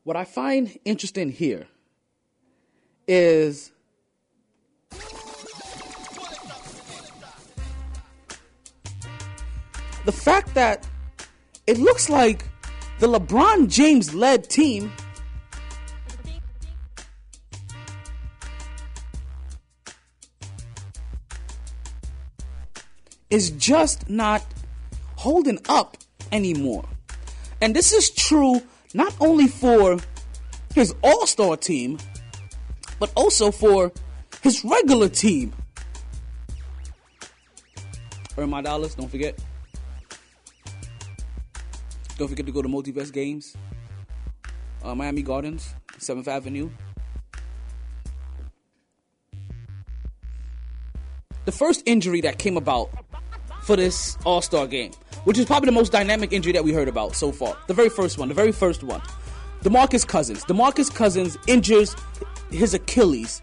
What I find interesting here is the fact that it looks like the LeBron James led team is just not holding up anymore. And this is true not only for his all star team, but also for his regular team. Earn my dollars, don't forget. Don't forget to go to Multiverse Games, uh, Miami Gardens, 7th Avenue. The first injury that came about for this All Star game, which is probably the most dynamic injury that we heard about so far. The very first one, the very first one. DeMarcus Cousins. DeMarcus Cousins injures his Achilles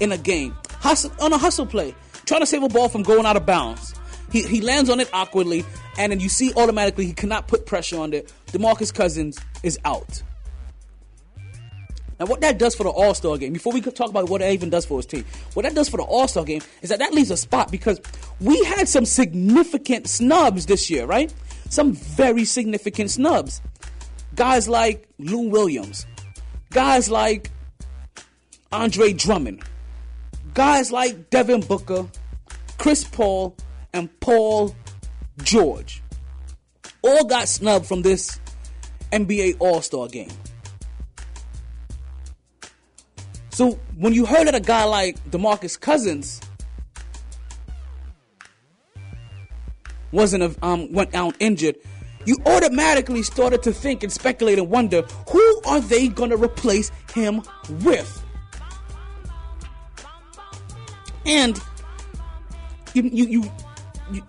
in a game. Hustle, on a hustle play, trying to save a ball from going out of bounds. He, he lands on it awkwardly, and then you see automatically he cannot put pressure on it. DeMarcus Cousins is out. Now, what that does for the All Star game, before we could talk about what it even does for his team, what that does for the All Star game is that that leaves a spot because we had some significant snubs this year, right? Some very significant snubs. Guys like Lou Williams, guys like Andre Drummond, guys like Devin Booker, Chris Paul, and Paul George all got snubbed from this NBA All Star game. So when you heard that a guy like DeMarcus Cousins wasn't a, um, went out injured, you automatically started to think and speculate and wonder who are they going to replace him with? And you, you, you, you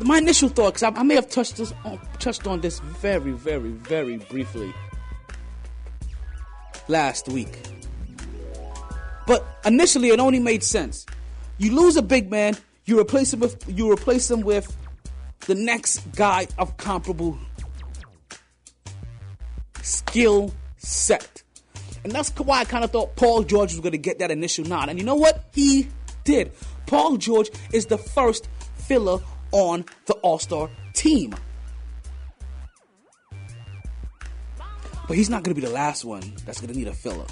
my initial thought, because I, I, may have touched this, on, touched on this very, very, very briefly last week. But initially, it only made sense. You lose a big man, you replace him with you replace him with the next guy of comparable skill set. And that's why I kind of thought Paul George was going to get that initial nod. And you know what? He did. Paul George is the first filler on the All Star team. But he's not going to be the last one that's going to need a filler.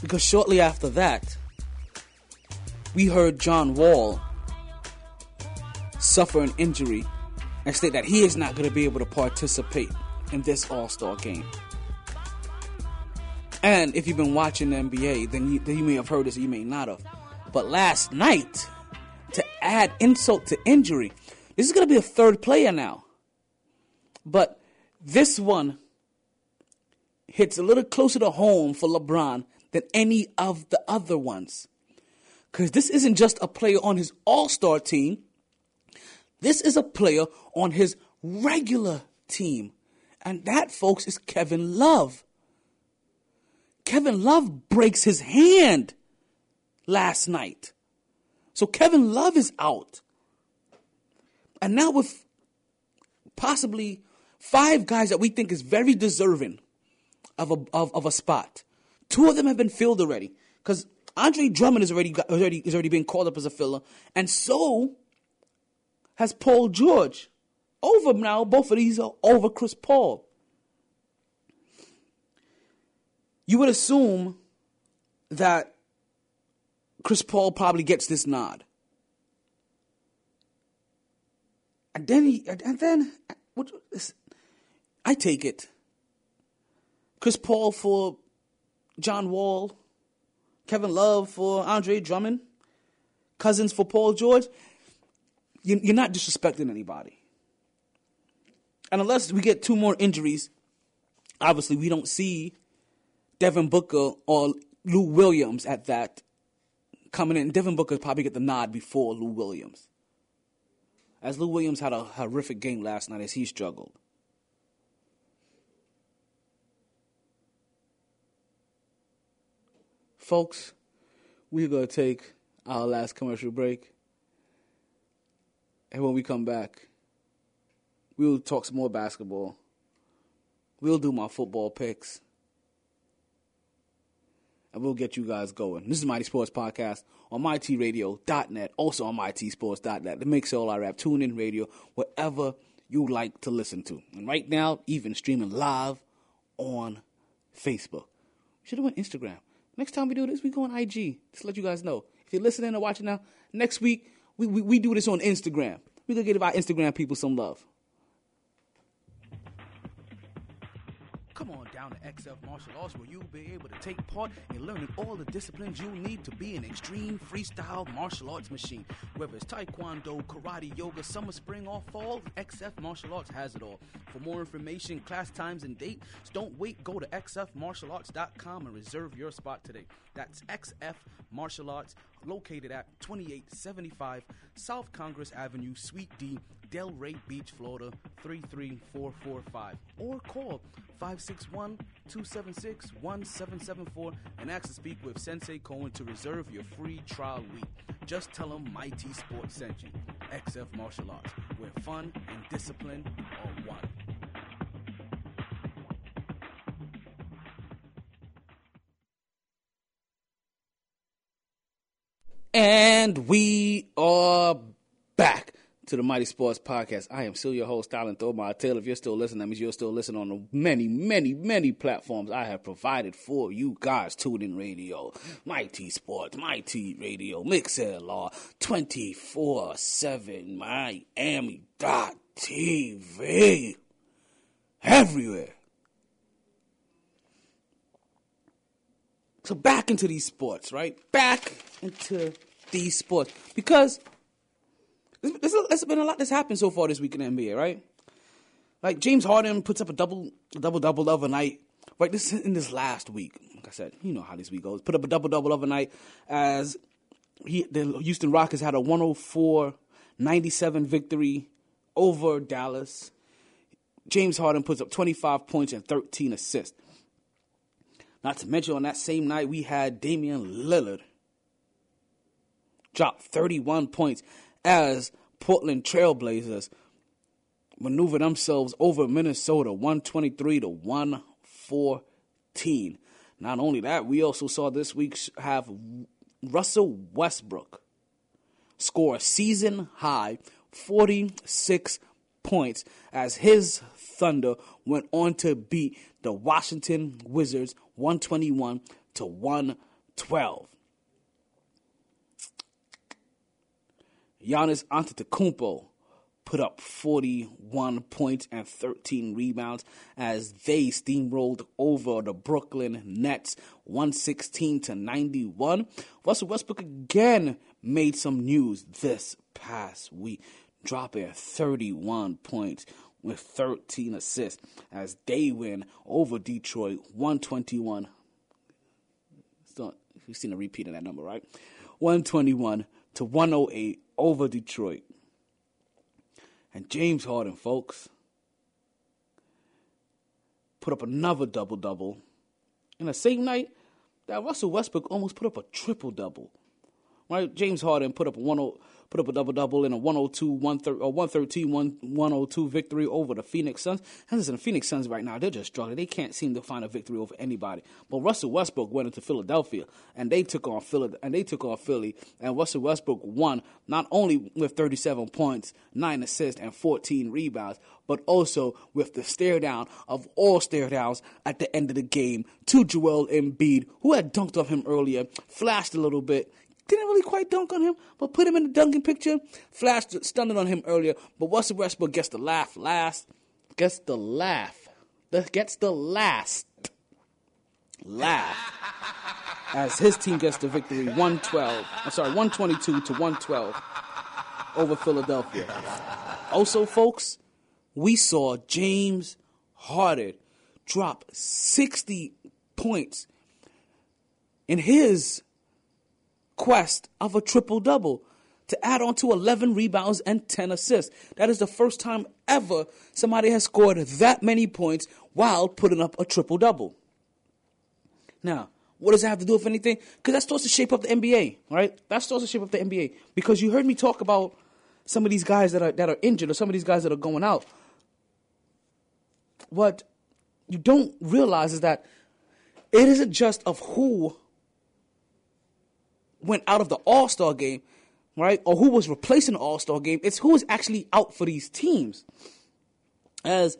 Because shortly after that, we heard John Wall suffer an injury and state that he is not going to be able to participate in this All Star game. And if you've been watching the NBA, then you, then you may have heard this you may not have. But last night, to add insult to injury, this is going to be a third player now. But this one hits a little closer to home for LeBron than any of the other ones. Because this isn't just a player on his all star team, this is a player on his regular team. And that, folks, is Kevin Love. Kevin Love breaks his hand last night. So Kevin Love is out. And now with possibly five guys that we think is very deserving of a, of, of a spot. Two of them have been filled already. Because Andre Drummond is already got, already is already being called up as a filler, and so has Paul George. Over now, both of these are over Chris Paul. You would assume that Chris Paul probably gets this nod. And then he, and then what, I take it. Chris Paul for John Wall, Kevin Love for Andre Drummond, Cousins for Paul George. You're not disrespecting anybody. And unless we get two more injuries, obviously we don't see Devin Booker or Lou Williams at that coming in. Devin Booker probably get the nod before Lou Williams. As Lou Williams had a horrific game last night as he struggled. Folks, we're going to take our last commercial break. And when we come back, we'll talk some more basketball. We'll do my football picks. And we'll get you guys going. This is Mighty Sports Podcast on MyTRadio.net, also on MyTSports.net. The Mixlr app, tune in radio, whatever you like to listen to. And right now, even streaming live on Facebook. Should have went Instagram. Next time we do this, we go on IG. Just let you guys know. If you're listening or watching now, next week we, we, we do this on Instagram. We're gonna give our Instagram people some love. Down to XF Martial Arts where you'll be able to take part in learning all the disciplines you'll need to be an extreme freestyle martial arts machine. Whether it's taekwondo, karate, yoga, summer, spring, or fall, XF Martial Arts has it all. For more information, class times, and dates, don't wait. Go to xfmartialarts.com and reserve your spot today. That's XF Martial Arts, located at 2875 South Congress Avenue, Suite D, Delray Beach, Florida 33445. Or call 561 276 1774 and ask to speak with Sensei Cohen to reserve your free trial week. Just tell him Mighty Sports sent you. XF Martial Arts, where fun and discipline are one. And we are back to the Mighty Sports Podcast. I am still your host, Alan Thomar Taylor. If you're still listening, that means you're still listening on the many, many, many platforms I have provided for you guys. TuneIn Radio, Mighty Sports, Mighty Radio, Mixlr, 24-7, Miami.tv. Everywhere. So back into these sports, right? Back into these sports. Because there's, there's been a lot that's happened so far this week in the NBA, right? Like James Harden puts up a double double double overnight. Right, this in this last week. Like I said, you know how this week goes. Put up a double double overnight as he the Houston Rockets had a 104-97 victory over Dallas. James Harden puts up 25 points and 13 assists. Not to mention on that same night we had Damian Lillard drop 31 points as Portland Trailblazers maneuver themselves over Minnesota 123 to 114. Not only that, we also saw this week have Russell Westbrook score a season high 46 points as his Thunder went on to beat the Washington Wizards 121 to 112. Giannis Antetokounmpo put up 41 points and 13 rebounds as they steamrolled over the Brooklyn Nets 116 to 91. Russell Westbrook again made some news this past week, dropping 31 points with 13 assists as they win over Detroit 121. So, you've seen a repeat of that number, right? 121 to 108 over Detroit. And James Harden, folks, put up another double double. In the same night, that Russell Westbrook almost put up a triple double right? James Harden put up a one oh put up a double double in a 102 113 or 113 102 victory over the Phoenix Suns. And listen, the Phoenix Suns right now they're just struggling. They can't seem to find a victory over anybody. But Russell Westbrook went into Philadelphia and they took on Philly and they took on Philly and Russell Westbrook won not only with 37 points, 9 assists and 14 rebounds, but also with the stare down of all stare downs at the end of the game to Joel Embiid, who had dunked off him earlier, flashed a little bit, didn't really quite dunk on him, but put him in the dunking picture. Flashed, stunned on him earlier, but Russell Westbrook gets the laugh last. Gets the laugh. The, gets the last laugh as his team gets the victory 112. I'm sorry, 122 to 112 over Philadelphia. Also, folks, we saw James Harden drop 60 points in his quest of a triple double to add on to 11 rebounds and 10 assists. That is the first time ever somebody has scored that many points while putting up a triple double. Now, what does that have to do with anything? Because that starts to shape up the NBA, right? That starts to shape up the NBA. Because you heard me talk about some of these guys that are that are injured or some of these guys that are going out. What you don't realize is that it isn't just of who went out of the All Star game, right? Or who was replacing the All Star game. It's who is actually out for these teams. As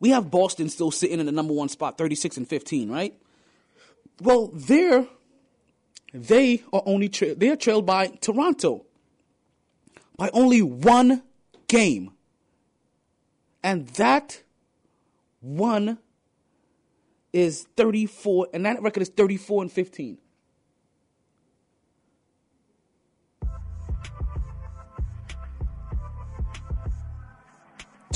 we have Boston still sitting in the number one spot, 36 and 15, right? Well, they're they are only tra- they're trailed by Toronto by only one game, and that one is 34, and that record is 34 and 15.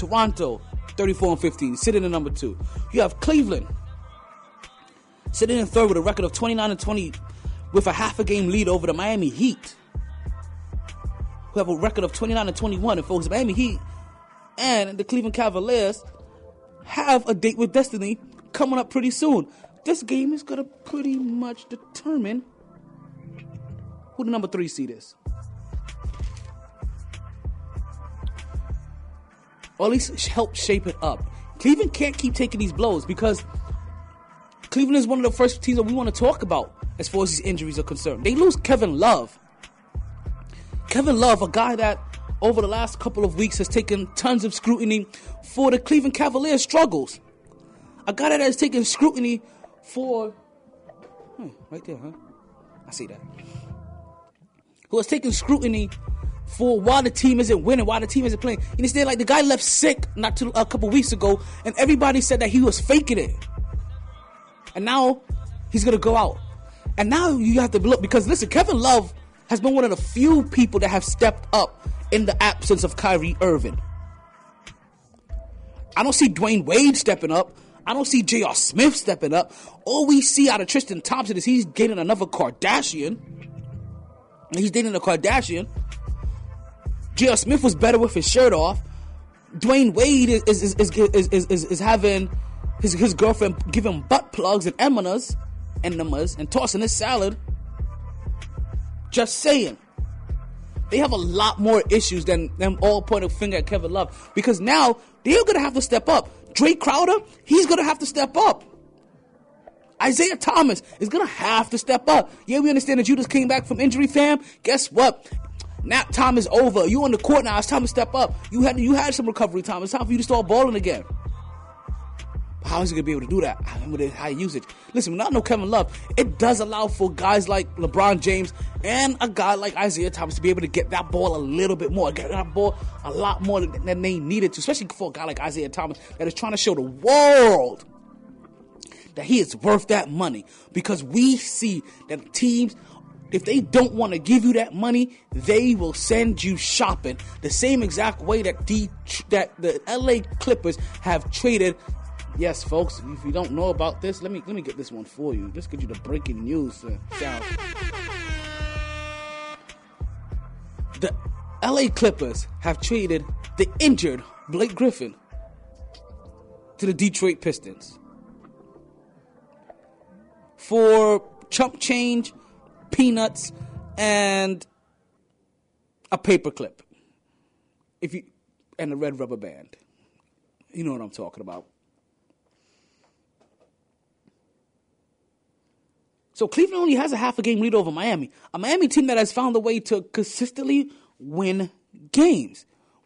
Toronto, 34 and 15, sitting in number two. You have Cleveland, sitting in third with a record of 29 and 20, with a half a game lead over the Miami Heat, who have a record of 29 and 21. And folks, Miami Heat and the Cleveland Cavaliers have a date with destiny coming up pretty soon. This game is gonna pretty much determine who the number three seed is. Or at least help shape it up. Cleveland can't keep taking these blows because Cleveland is one of the first teams that we want to talk about as far as these injuries are concerned. They lose Kevin Love. Kevin Love, a guy that over the last couple of weeks has taken tons of scrutiny for the Cleveland Cavaliers struggles. A guy that has taken scrutiny for. Hmm, right there, huh? I see that. Who has taken scrutiny for why the team isn't winning, why the team isn't playing. You understand? Like the guy left sick not too, a couple weeks ago, and everybody said that he was faking it. And now he's gonna go out. And now you have to look because listen, Kevin Love has been one of the few people that have stepped up in the absence of Kyrie Irving. I don't see Dwyane Wade stepping up. I don't see J.R. Smith stepping up. All we see out of Tristan Thompson is he's dating another Kardashian. And he's dating a Kardashian. J.R. Smith was better with his shirt off. Dwyane Wade is is is is is, is, is having his his girlfriend giving butt plugs and and enemas, and tossing his salad. Just saying. They have a lot more issues than them all pointing a finger at Kevin Love because now they're gonna have to step up. Drake Crowder, he's gonna have to step up. Isaiah Thomas is gonna have to step up. Yeah, we understand that Judas came back from injury, fam. Guess what? Now time is over. You on the court now. It's time to step up. You had you had some recovery time. It's time for you to start balling again. How is he gonna be able to do that? With his high usage. Listen, not no Kevin Love, it does allow for guys like LeBron James and a guy like Isaiah Thomas to be able to get that ball a little bit more, get that ball a lot more than they needed to, especially for a guy like Isaiah Thomas that is trying to show the world that he is worth that money because we see that teams if they don't want to give you that money, they will send you shopping the same exact way that the that the LA Clippers have traded. Yes, folks, if you don't know about this, let me let me get this one for you. Just get you the breaking news. Uh, down. The LA Clippers have traded the injured Blake Griffin to the Detroit Pistons for chump change peanuts, and a paperclip. If you and a red rubber band. You know what I'm talking about. So Cleveland only has a half a game lead over Miami. A Miami team that has found a way to consistently win games.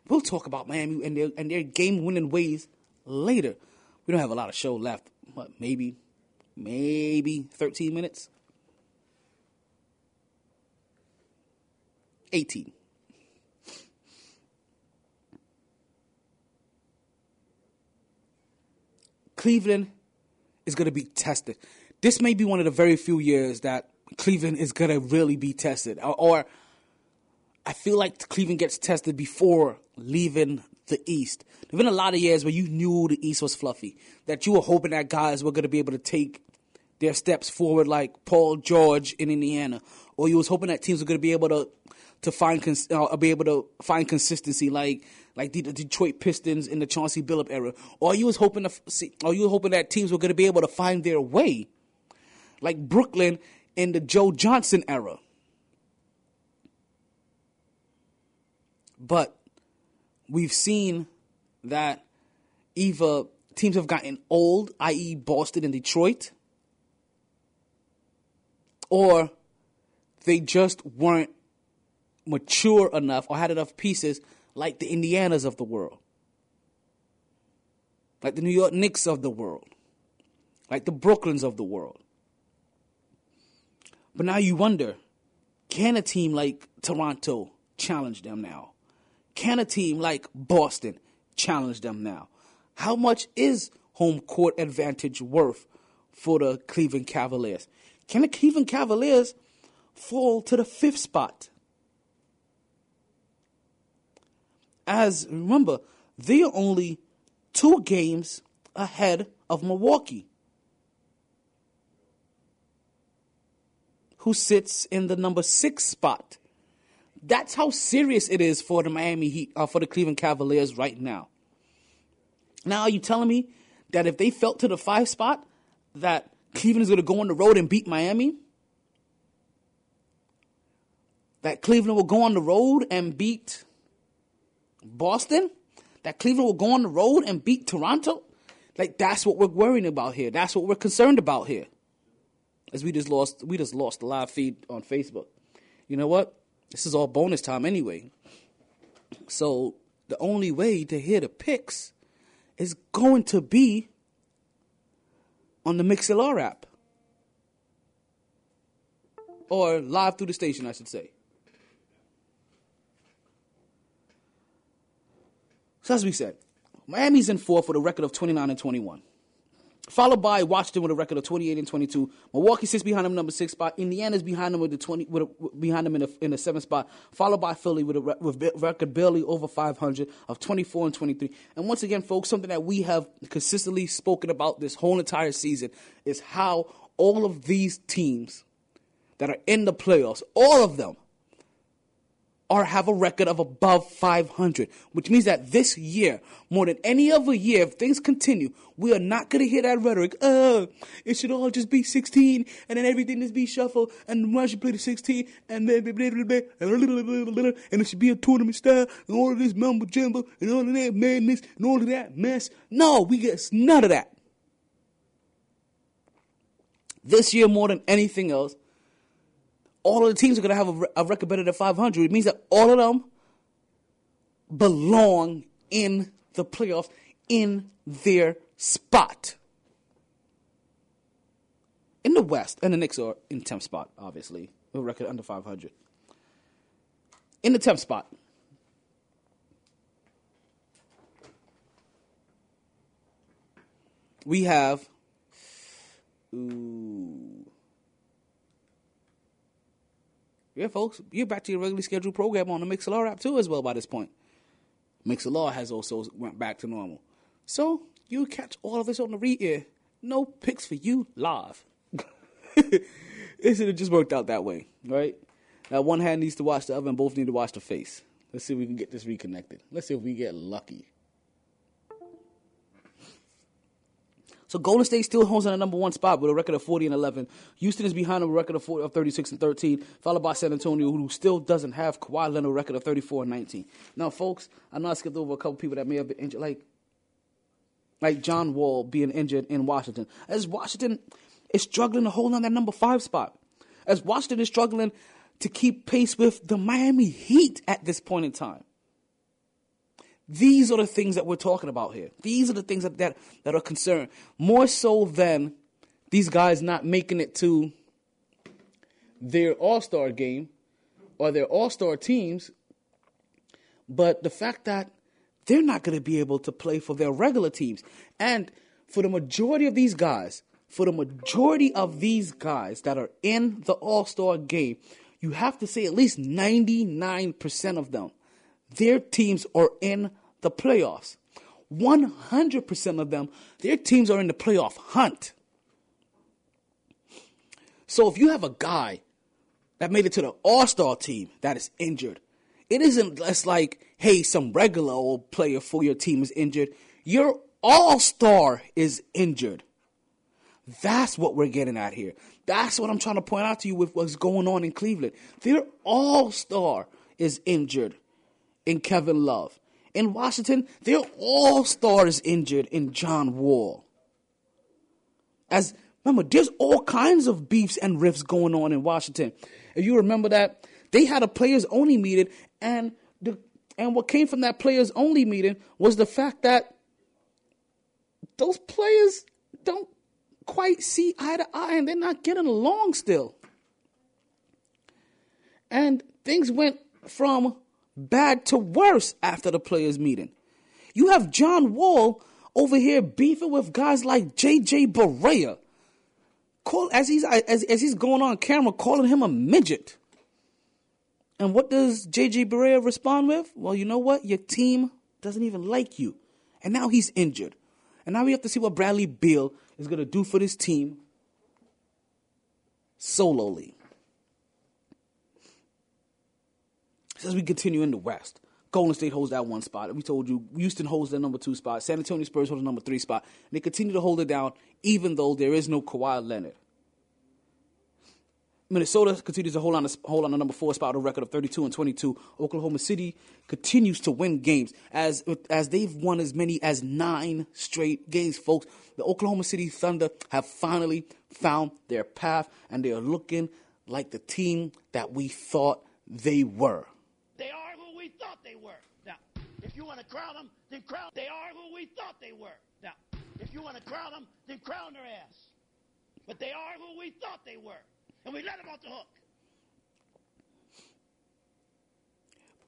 We'll talk about Miami and their and their game winning ways later. We don't have a lot of show left. What, maybe maybe 13 minutes? 18. Cleveland is going to be tested. This may be one of the very few years that Cleveland is going to really be tested. Or, or, I feel like Cleveland gets tested before leaving the East. There have been a lot of years where you knew the East was fluffy, that you were hoping that guys were going to be able to take their steps forward like Paul George in Indiana, or you was hoping that teams were going to be able to to find uh, be able to find consistency like like the, Detroit Pistons in the Chauncey Billup era, or you was hoping to see, or you hoping that teams were going to be able to find their way, like Brooklyn in the Joe Johnson era. But we've seen that either teams have gotten old, i.e., Boston and Detroit, or they just weren't mature enough or had enough pieces like the Indianas of the world, like the New York Knicks of the world, like the Brooklyns of the world. But now you wonder can a team like Toronto challenge them now? Can a team like Boston challenge them now? How much is home court advantage worth for the Cleveland Cavaliers? Can the Cleveland Cavaliers fall to the fifth spot? As remember, they are only two games ahead of Milwaukee, who sits in the number six spot. That's how serious it is for the Miami Heat, uh, for the Cleveland Cavaliers right now. Now, are you telling me that if they fell to the five spot, that Cleveland is going to go on the road and beat Miami? That Cleveland will go on the road and beat Boston? That Cleveland will go on the road and beat Toronto? Like that's what we're worrying about here. That's what we're concerned about here. As we just lost we just lost the live feed on Facebook. You know what? This is all bonus time anyway. So the only way to hear the picks is going to be on the Mixlr app. Or live through the station, I should say. So as we said, Miami's in fourth with a record of 29 and 21. Followed by Washington with a record of 28 and 22. Milwaukee sits behind them, number six spot. Indiana's behind them with the 20, with a, behind them in the, in the seventh spot. Followed by Philly with a with record barely over 500 of 24 and 23. And once again, folks, something that we have consistently spoken about this whole entire season is how all of these teams that are in the playoffs, all of them, or have a record of above 500, which means that this year, more than any other year, if things continue, we are not going to hear that rhetoric. Oh, it should all just be 16, and then everything just be shuffled, and one should play the 16, and then and it should be a tournament style, and all of this mumble jumble, and all of that madness, and all of that mess. No, we get none of that. This year, more than anything else, all of the teams are going to have a, a record better than 500. It means that all of them belong in the playoffs in their spot. In the West, and the Knicks are in 10th spot, obviously, with a record under 500. In the 10th spot, we have. Ooh. Yeah, folks, you're back to your regularly scheduled program on the Mixlr app too, as well. By this point, Mixlr has also went back to normal, so you catch all of this on the re-ear. No picks for you live. it should have just worked out that way, right? Now, one hand needs to watch the other, both need to watch the face. Let's see if we can get this reconnected. Let's see if we get lucky. So Golden State still holds on the number one spot with a record of 40 and 11. Houston is behind them with a record of, 40, of 36 and 13, followed by San Antonio, who still doesn't have Kawhi Leonard, a record of 34 and 19. Now, folks, I know I skipped over a couple people that may have been injured, like like John Wall being injured in Washington. As Washington is struggling to hold on that number five spot. As Washington is struggling to keep pace with the Miami Heat at this point in time. These are the things that we're talking about here. These are the things that, that, that are concerned. More so than these guys not making it to their all star game or their all star teams, but the fact that they're not going to be able to play for their regular teams. And for the majority of these guys, for the majority of these guys that are in the all star game, you have to say at least 99% of them their teams are in the playoffs. 100% of them, their teams are in the playoff hunt. So if you have a guy that made it to the All Star team that is injured, it isn't just like, hey, some regular old player for your team is injured. Your All Star is injured. That's what we're getting at here. That's what I'm trying to point out to you with what's going on in Cleveland. Their All Star is injured in Kevin Love. In Washington, their all star is injured in John Wall. As remember, there's all kinds of beefs and rifts going on in Washington. If you remember that, they had a players only meeting, and the and what came from that players only meeting was the fact that those players don't quite see eye to eye and they're not getting along still. And things went from bad to worse after the players' meeting. You have John Wall over here beefing with guys like JJ Barea. Call as he's as, as he's going on camera calling him a midget. And what does JJ Barea respond with? Well, you know what? Your team doesn't even like you. And now he's injured. And now we have to see what Bradley Beal is going to do for this team solely. As we continue in the West, Golden State holds that one spot. We told you Houston holds the number two spot. San Antonio Spurs hold the number three spot. And they continue to hold it down, even though there is no Kawhi Leonard. Minnesota continues to hold on to, hold on the number four spot, a record of 32 and 22. Oklahoma City continues to win games as as they've won as many as nine straight games, folks. The Oklahoma City Thunder have finally found their path, and they are looking like the team that we thought they were. They are who we thought they were. Now, if you want to crown them, then crown. They are who we thought they were. Now, if you want to crown them, then crown their ass. But they are who we thought they were, and we let them off the hook.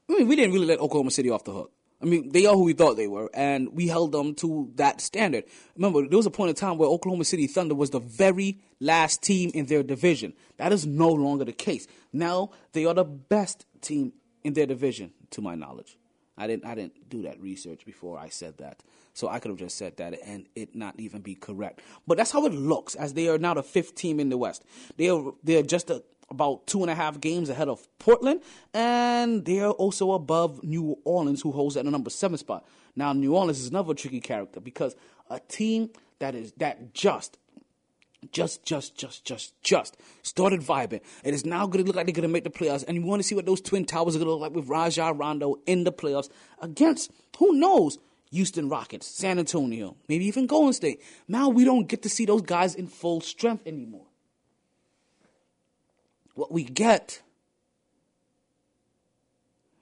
I mean, we didn't really let Oklahoma City off the hook. I mean, they are who we thought they were, and we held them to that standard. Remember, there was a point in time where Oklahoma City Thunder was the very last team in their division. That is no longer the case. Now they are the best team in their division, to my knowledge. I didn't I didn't do that research before I said that. So I could have just said that and it not even be correct. But that's how it looks as they are now the fifth team in the West. They are they are just a, about two and a half games ahead of Portland, and they are also above New Orleans, who holds at the number seven spot. Now New Orleans is another tricky character because a team that is that just just, just, just, just, just started vibing. It is now going to look like they're going to make the playoffs. And you want to see what those Twin Towers are going to look like with Rajon Rondo in the playoffs against, who knows, Houston Rockets, San Antonio, maybe even Golden State. Now we don't get to see those guys in full strength anymore. What we get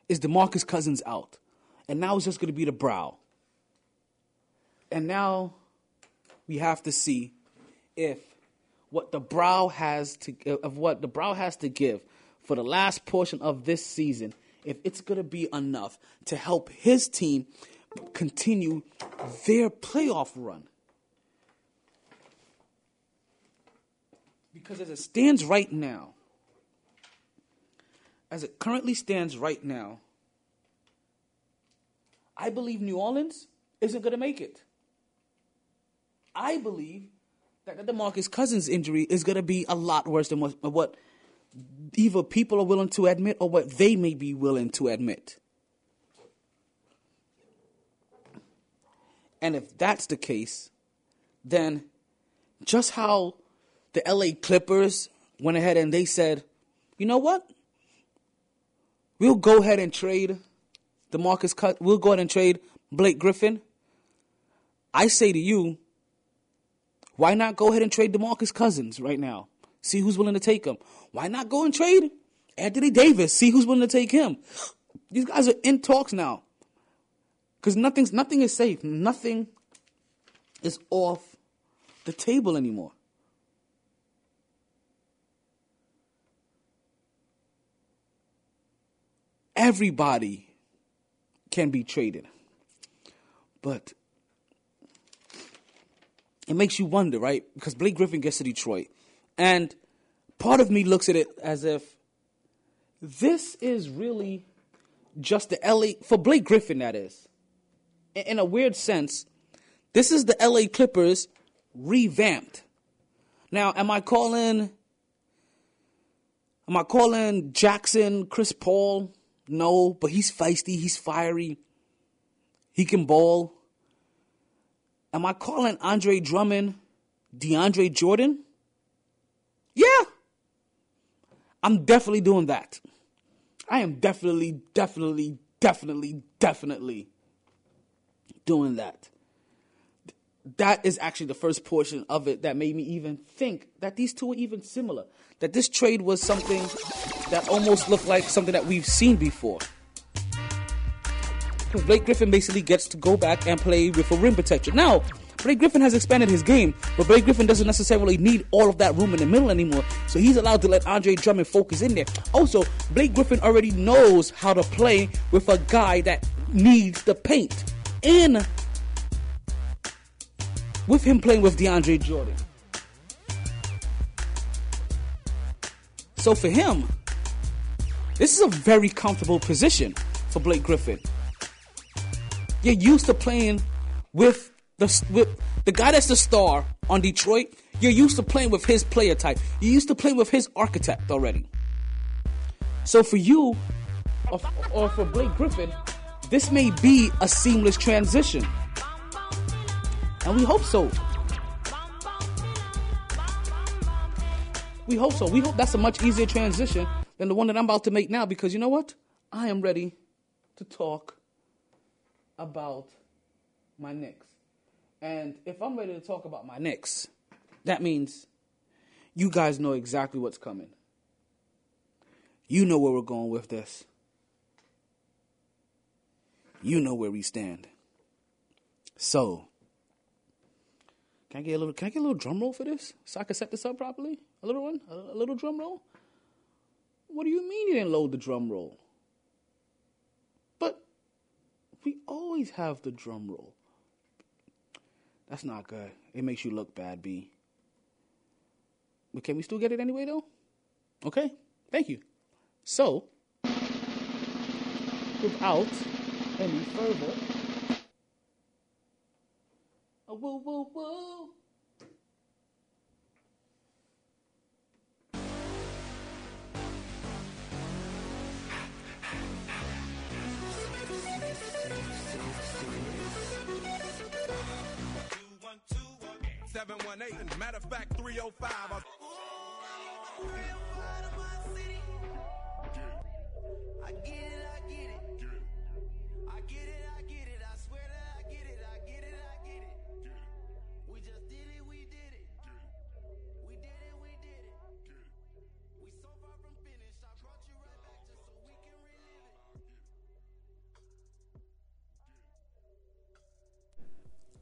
is DeMarcus Cousins out. And now it's just going to be the brow. And now we have to see if what the brow has to of what the brow has to give for the last portion of this season if it's going to be enough to help his team continue their playoff run. Because as it stands right now as it currently stands right now I believe New Orleans isn't going to make it. I believe that the DeMarcus Cousins injury is going to be a lot worse than what, what either people are willing to admit or what they may be willing to admit. And if that's the case, then just how the LA Clippers went ahead and they said, you know what? We'll go ahead and trade the Marcus cut. We'll go ahead and trade Blake Griffin. I say to you, why not go ahead and trade DeMarcus Cousins right now? See who's willing to take him. Why not go and trade Anthony Davis? See who's willing to take him. These guys are in talks now. Because nothing's nothing is safe. Nothing is off the table anymore. Everybody can be traded. But it makes you wonder, right? Because Blake Griffin gets to Detroit. And part of me looks at it as if this is really just the LA, for Blake Griffin, that is. In a weird sense, this is the LA Clippers revamped. Now, am I calling, am I calling Jackson Chris Paul? No, but he's feisty, he's fiery, he can ball. Am I calling Andre Drummond DeAndre Jordan? Yeah. I'm definitely doing that. I am definitely, definitely, definitely, definitely doing that. That is actually the first portion of it that made me even think that these two are even similar. That this trade was something that almost looked like something that we've seen before. Blake Griffin basically gets to go back and play with a rim protector. Now, Blake Griffin has expanded his game, but Blake Griffin doesn't necessarily need all of that room in the middle anymore. So he's allowed to let Andre Drummond focus in there. Also, Blake Griffin already knows how to play with a guy that needs the paint. And with him playing with DeAndre Jordan. So for him, this is a very comfortable position for Blake Griffin. You're used to playing with the with the guy that's the star on Detroit. You're used to playing with his player type. You're used to playing with his architect already. So for you, or, or for Blake Griffin, this may be a seamless transition. And we hope so. We hope so. We hope that's a much easier transition than the one that I'm about to make now because you know what? I am ready to talk about my Knicks. And if I'm ready to talk about my Knicks, that means you guys know exactly what's coming. You know where we're going with this. You know where we stand. So, can I get a little? Can I get a little drum roll for this, so I can set this up properly? A little one, a, a little drum roll. What do you mean you didn't load the drum roll? But we always have the drum roll. That's not good. It makes you look bad, B. But can we still get it anyway, though? Okay, thank you. So, without any further. Whoa, whoa, whoa. 718. Matter of fact, 305.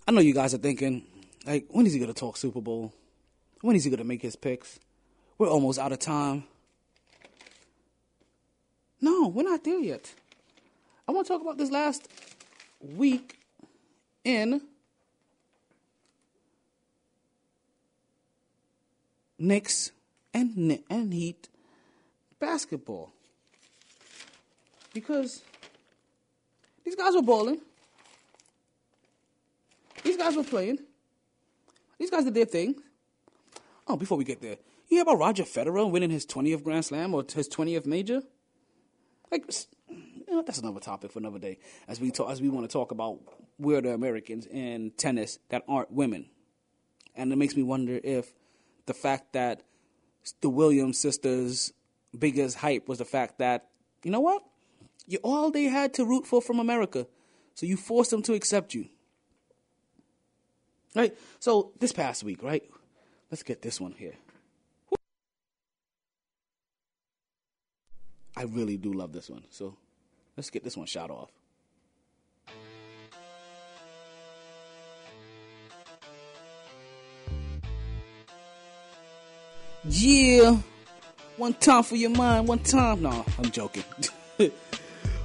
I know you guys are thinking, like, when is he going to talk Super Bowl? When is he going to make his picks? We're almost out of time. No, we're not there yet. I want to talk about this last week in Knicks and and Heat basketball because these guys were balling. These guys were playing. These guys did their thing. Oh, before we get there, you hear about Roger Federer winning his 20th Grand Slam or his 20th major? Like, you know, that's another topic for another day. As we talk, as we want to talk about weirder Americans in tennis that aren't women. And it makes me wonder if the fact that the Williams sisters' biggest hype was the fact that, you know what? You're all they had to root for from America. So you forced them to accept you. Right? So this past week, right? Let's get this one here. I really do love this one. So let's get this one shot off. Yeah. One time for your mind, one time. No, I'm joking.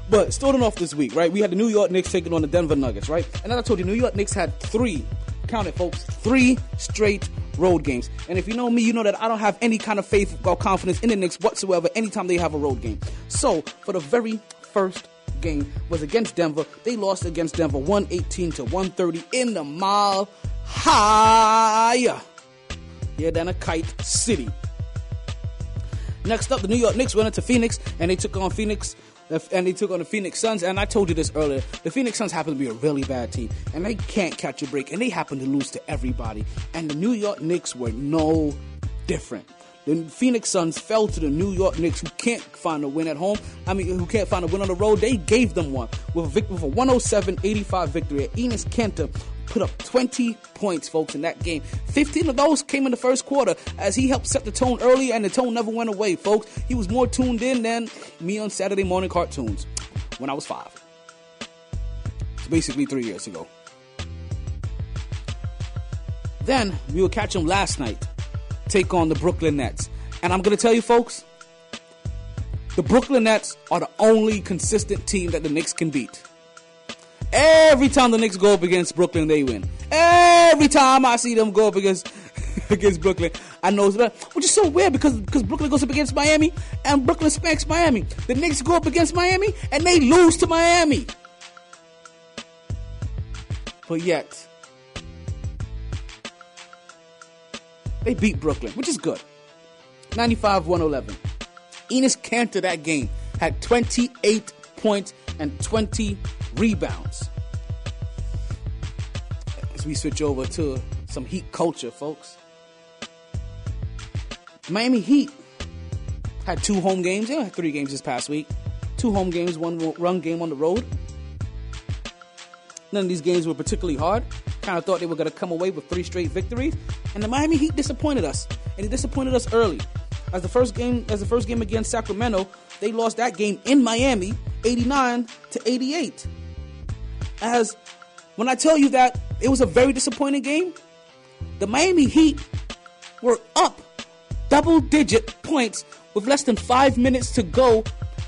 but starting off this week, right? We had the New York Knicks taking on the Denver Nuggets, right? And as I told you, New York Knicks had three, count it, folks, three straight road games. And if you know me, you know that I don't have any kind of faith or confidence in the Knicks whatsoever anytime they have a road game. So, for the very first game was against Denver. They lost against Denver 118 to 130 in the mile higher. Yeah, than a kite city. Next up, the New York Knicks went into Phoenix and they took on Phoenix. And they took on the Phoenix Suns, and I told you this earlier. The Phoenix Suns happen to be a really bad team, and they can't catch a break, and they happen to lose to everybody. And the New York Knicks were no different. The Phoenix Suns fell to the New York Knicks, who can't find a win at home. I mean, who can't find a win on the road. They gave them one with a, vic- with a 107-85 victory. Enes Kanter put up 20 points, folks, in that game. 15 of those came in the first quarter as he helped set the tone early, and the tone never went away, folks. He was more tuned in than me on Saturday morning cartoons when I was five. It's basically three years ago. Then we will catch him last night take on the Brooklyn Nets. And I'm going to tell you, folks, the Brooklyn Nets are the only consistent team that the Knicks can beat. Every time the Knicks go up against Brooklyn, they win. Every time I see them go up against against Brooklyn, I know it's bad. Which is so weird because because Brooklyn goes up against Miami and Brooklyn spanks Miami. The Knicks go up against Miami and they lose to Miami. But yet, they beat Brooklyn, which is good. 95 111. Enes Kanter that game had 28 points and 20 rebounds. As we switch over to some Heat culture, folks. Miami Heat had two home games. They had three games this past week. Two home games, one run game on the road. None of these games were particularly hard. Kind of thought they were going to come away with three straight victories, and the Miami Heat disappointed us, and they disappointed us early. As the first game, as the first game against Sacramento, they lost that game in Miami, 89 to 88. As when I tell you that it was a very disappointing game, the Miami Heat were up double digit points with less than five minutes to go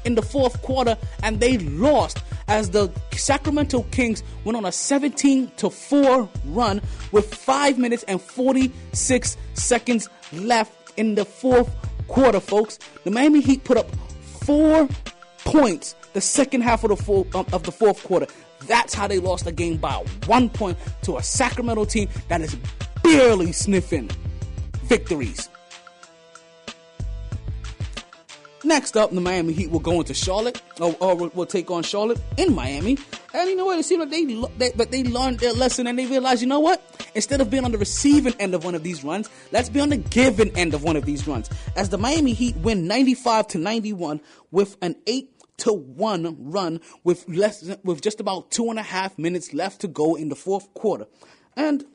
in the fourth quarter, and they lost as the Sacramento Kings went on a 17 to 4 run with 5 minutes and 46 seconds left in the fourth quarter, folks. The Miami Heat put up 4 points the second half of the full, um, of the fourth quarter. That's how they lost the game by 1 point to a Sacramento team that is barely sniffing victories. Next up, the Miami Heat will go into Charlotte, oh, oh, or, or will, will take on Charlotte in Miami. And you know what? It seems like they, they, but they learned their lesson and they realized, you know what? Instead of being on the receiving end of one of these runs, let's be on the giving end of one of these runs. As the Miami Heat win 95 to 91 with an 8 to 1 run with less with just about two and a half minutes left to go in the fourth quarter. And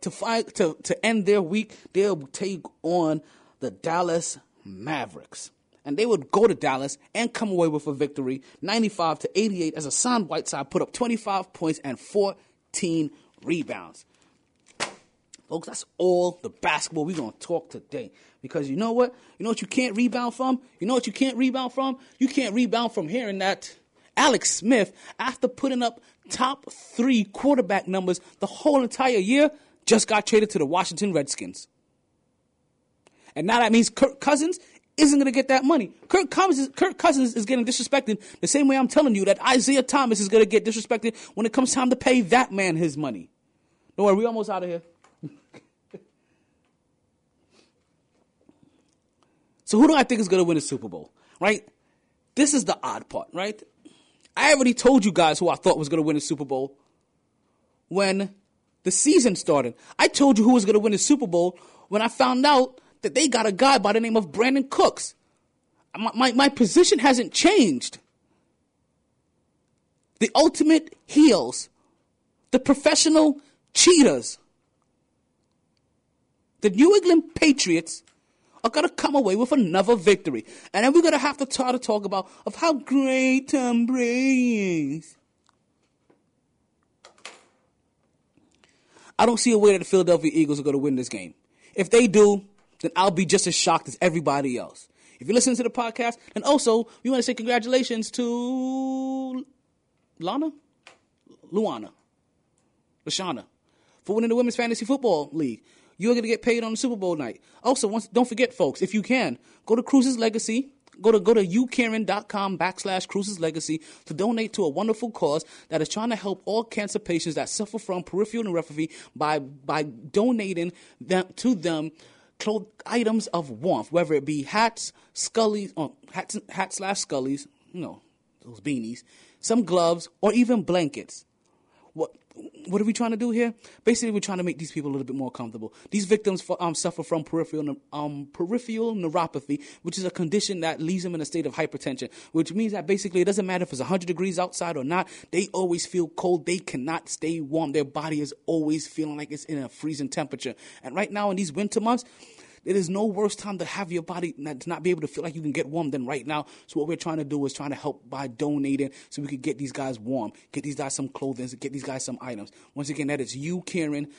to fight to, to end their week, they'll take on the Dallas Mavericks and they would go to Dallas and come away with a victory, 95 to 88, as Hassan Whiteside put up 25 points and 14 rebounds. Folks, that's all the basketball we're going to talk today. Because you know what? You know what you can't rebound from? You know what you can't rebound from? You can't rebound from hearing that Alex Smith, after putting up top three quarterback numbers the whole entire year, just got traded to the Washington Redskins. And now that means Kirk Cousins isn't going to get that money. Kirk Cousins, is, Kirk Cousins is getting disrespected the same way I'm telling you that Isaiah Thomas is going to get disrespected when it comes time to pay that man his money. Don't worry, we almost out of here. So who do I think is going to win the Super Bowl? Right? This is the odd part, right? I already told you guys who I thought was going to win the Super Bowl when the season started. I told you who was going to win the Super Bowl when I found out that they got a guy by the name of Brandin Cooks. My, my, my position hasn't changed. The ultimate heels, the professional cheaters, the New England Patriots are going to come away with another victory. And then we're going to have to try to talk about of how great Tom Brady is. I don't see a way that the Philadelphia Eagles are going to win this game. If they do, then I'll be just as shocked as everybody else. If you listen to the podcast, and also we want to say congratulations to Lana, Luana, Lashana for winning the Women's Fantasy Football League. You're going to get paid on the Super Bowl night. Also, once don't forget, folks, if you can, go to Cruz's Legacy. Go to go to youcaring.com backslash cruzslegacy to donate to a wonderful cause that is trying to help all cancer patients that suffer from peripheral neuropathy by by donating them to them cloth items of warmth, whether it be hats, scullies, or hats, hats slash scullies, you know, those beanies, some gloves, or even blankets. What what are we trying to do here? Basically, we're trying to make these people a little bit more comfortable. These victims um, suffer from peripheral um, peripheral neuropathy, which is a condition that leaves them in a state of hypertension, which means that basically it doesn't matter if it's 100 degrees outside or not. They always feel cold. They cannot stay warm. Their body is always feeling like it's in a freezing temperature. And right now, in these winter months, it is no worse time to have your body not, to not be able to feel like you can get warm than right now. So what we're trying to do is trying to help by donating so we could get these guys warm, get these guys some clothing, get these guys some items. Once again, that is YouCaring,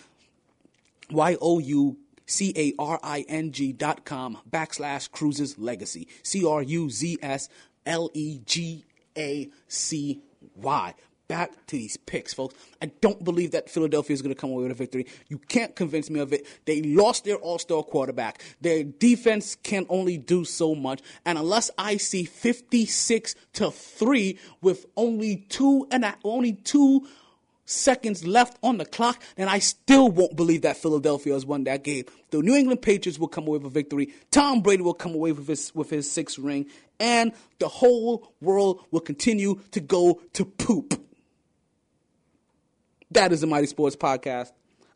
Y O U C A R I N G dot com backslash cruzslegacy. C R U Z S L E G A C Y. Back to these picks, folks. I don't believe that Philadelphia is going to come away with a victory. You can't convince me of it. They lost their all star quarterback. Their defense can only do so much. And unless I see 56 to 3 with only two and only two seconds left on the clock, then I still won't believe that Philadelphia has won that game. The New England Patriots will come away with a victory. Tom Brady will come away with his with his sixth ring, and the whole world will continue to go to poop. That is the Mighty Sports Podcast.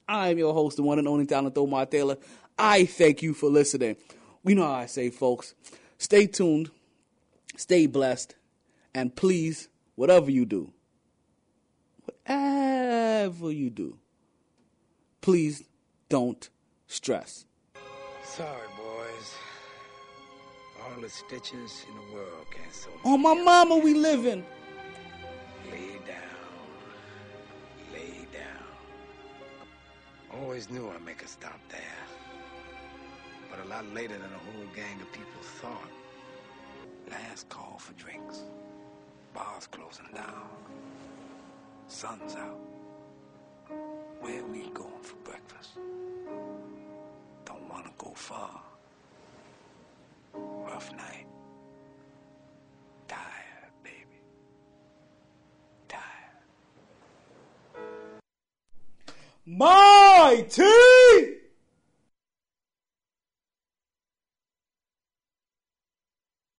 I am your host, the one and only Talent Omar Taylor. I thank you for listening. We know how I say, folks. Stay tuned, stay blessed, and please, whatever you do, whatever you do, please don't stress. Sorry, boys. All the stitches in the world can't sew. On my mama, we living. Always knew I'd make a stop there. But a lot later than a whole gang of people thought. Last call for drinks. Bars closing down. Sun's out. Where we going for breakfast? Don't wanna go far. Rough night. Tired, baby. Tired. My it.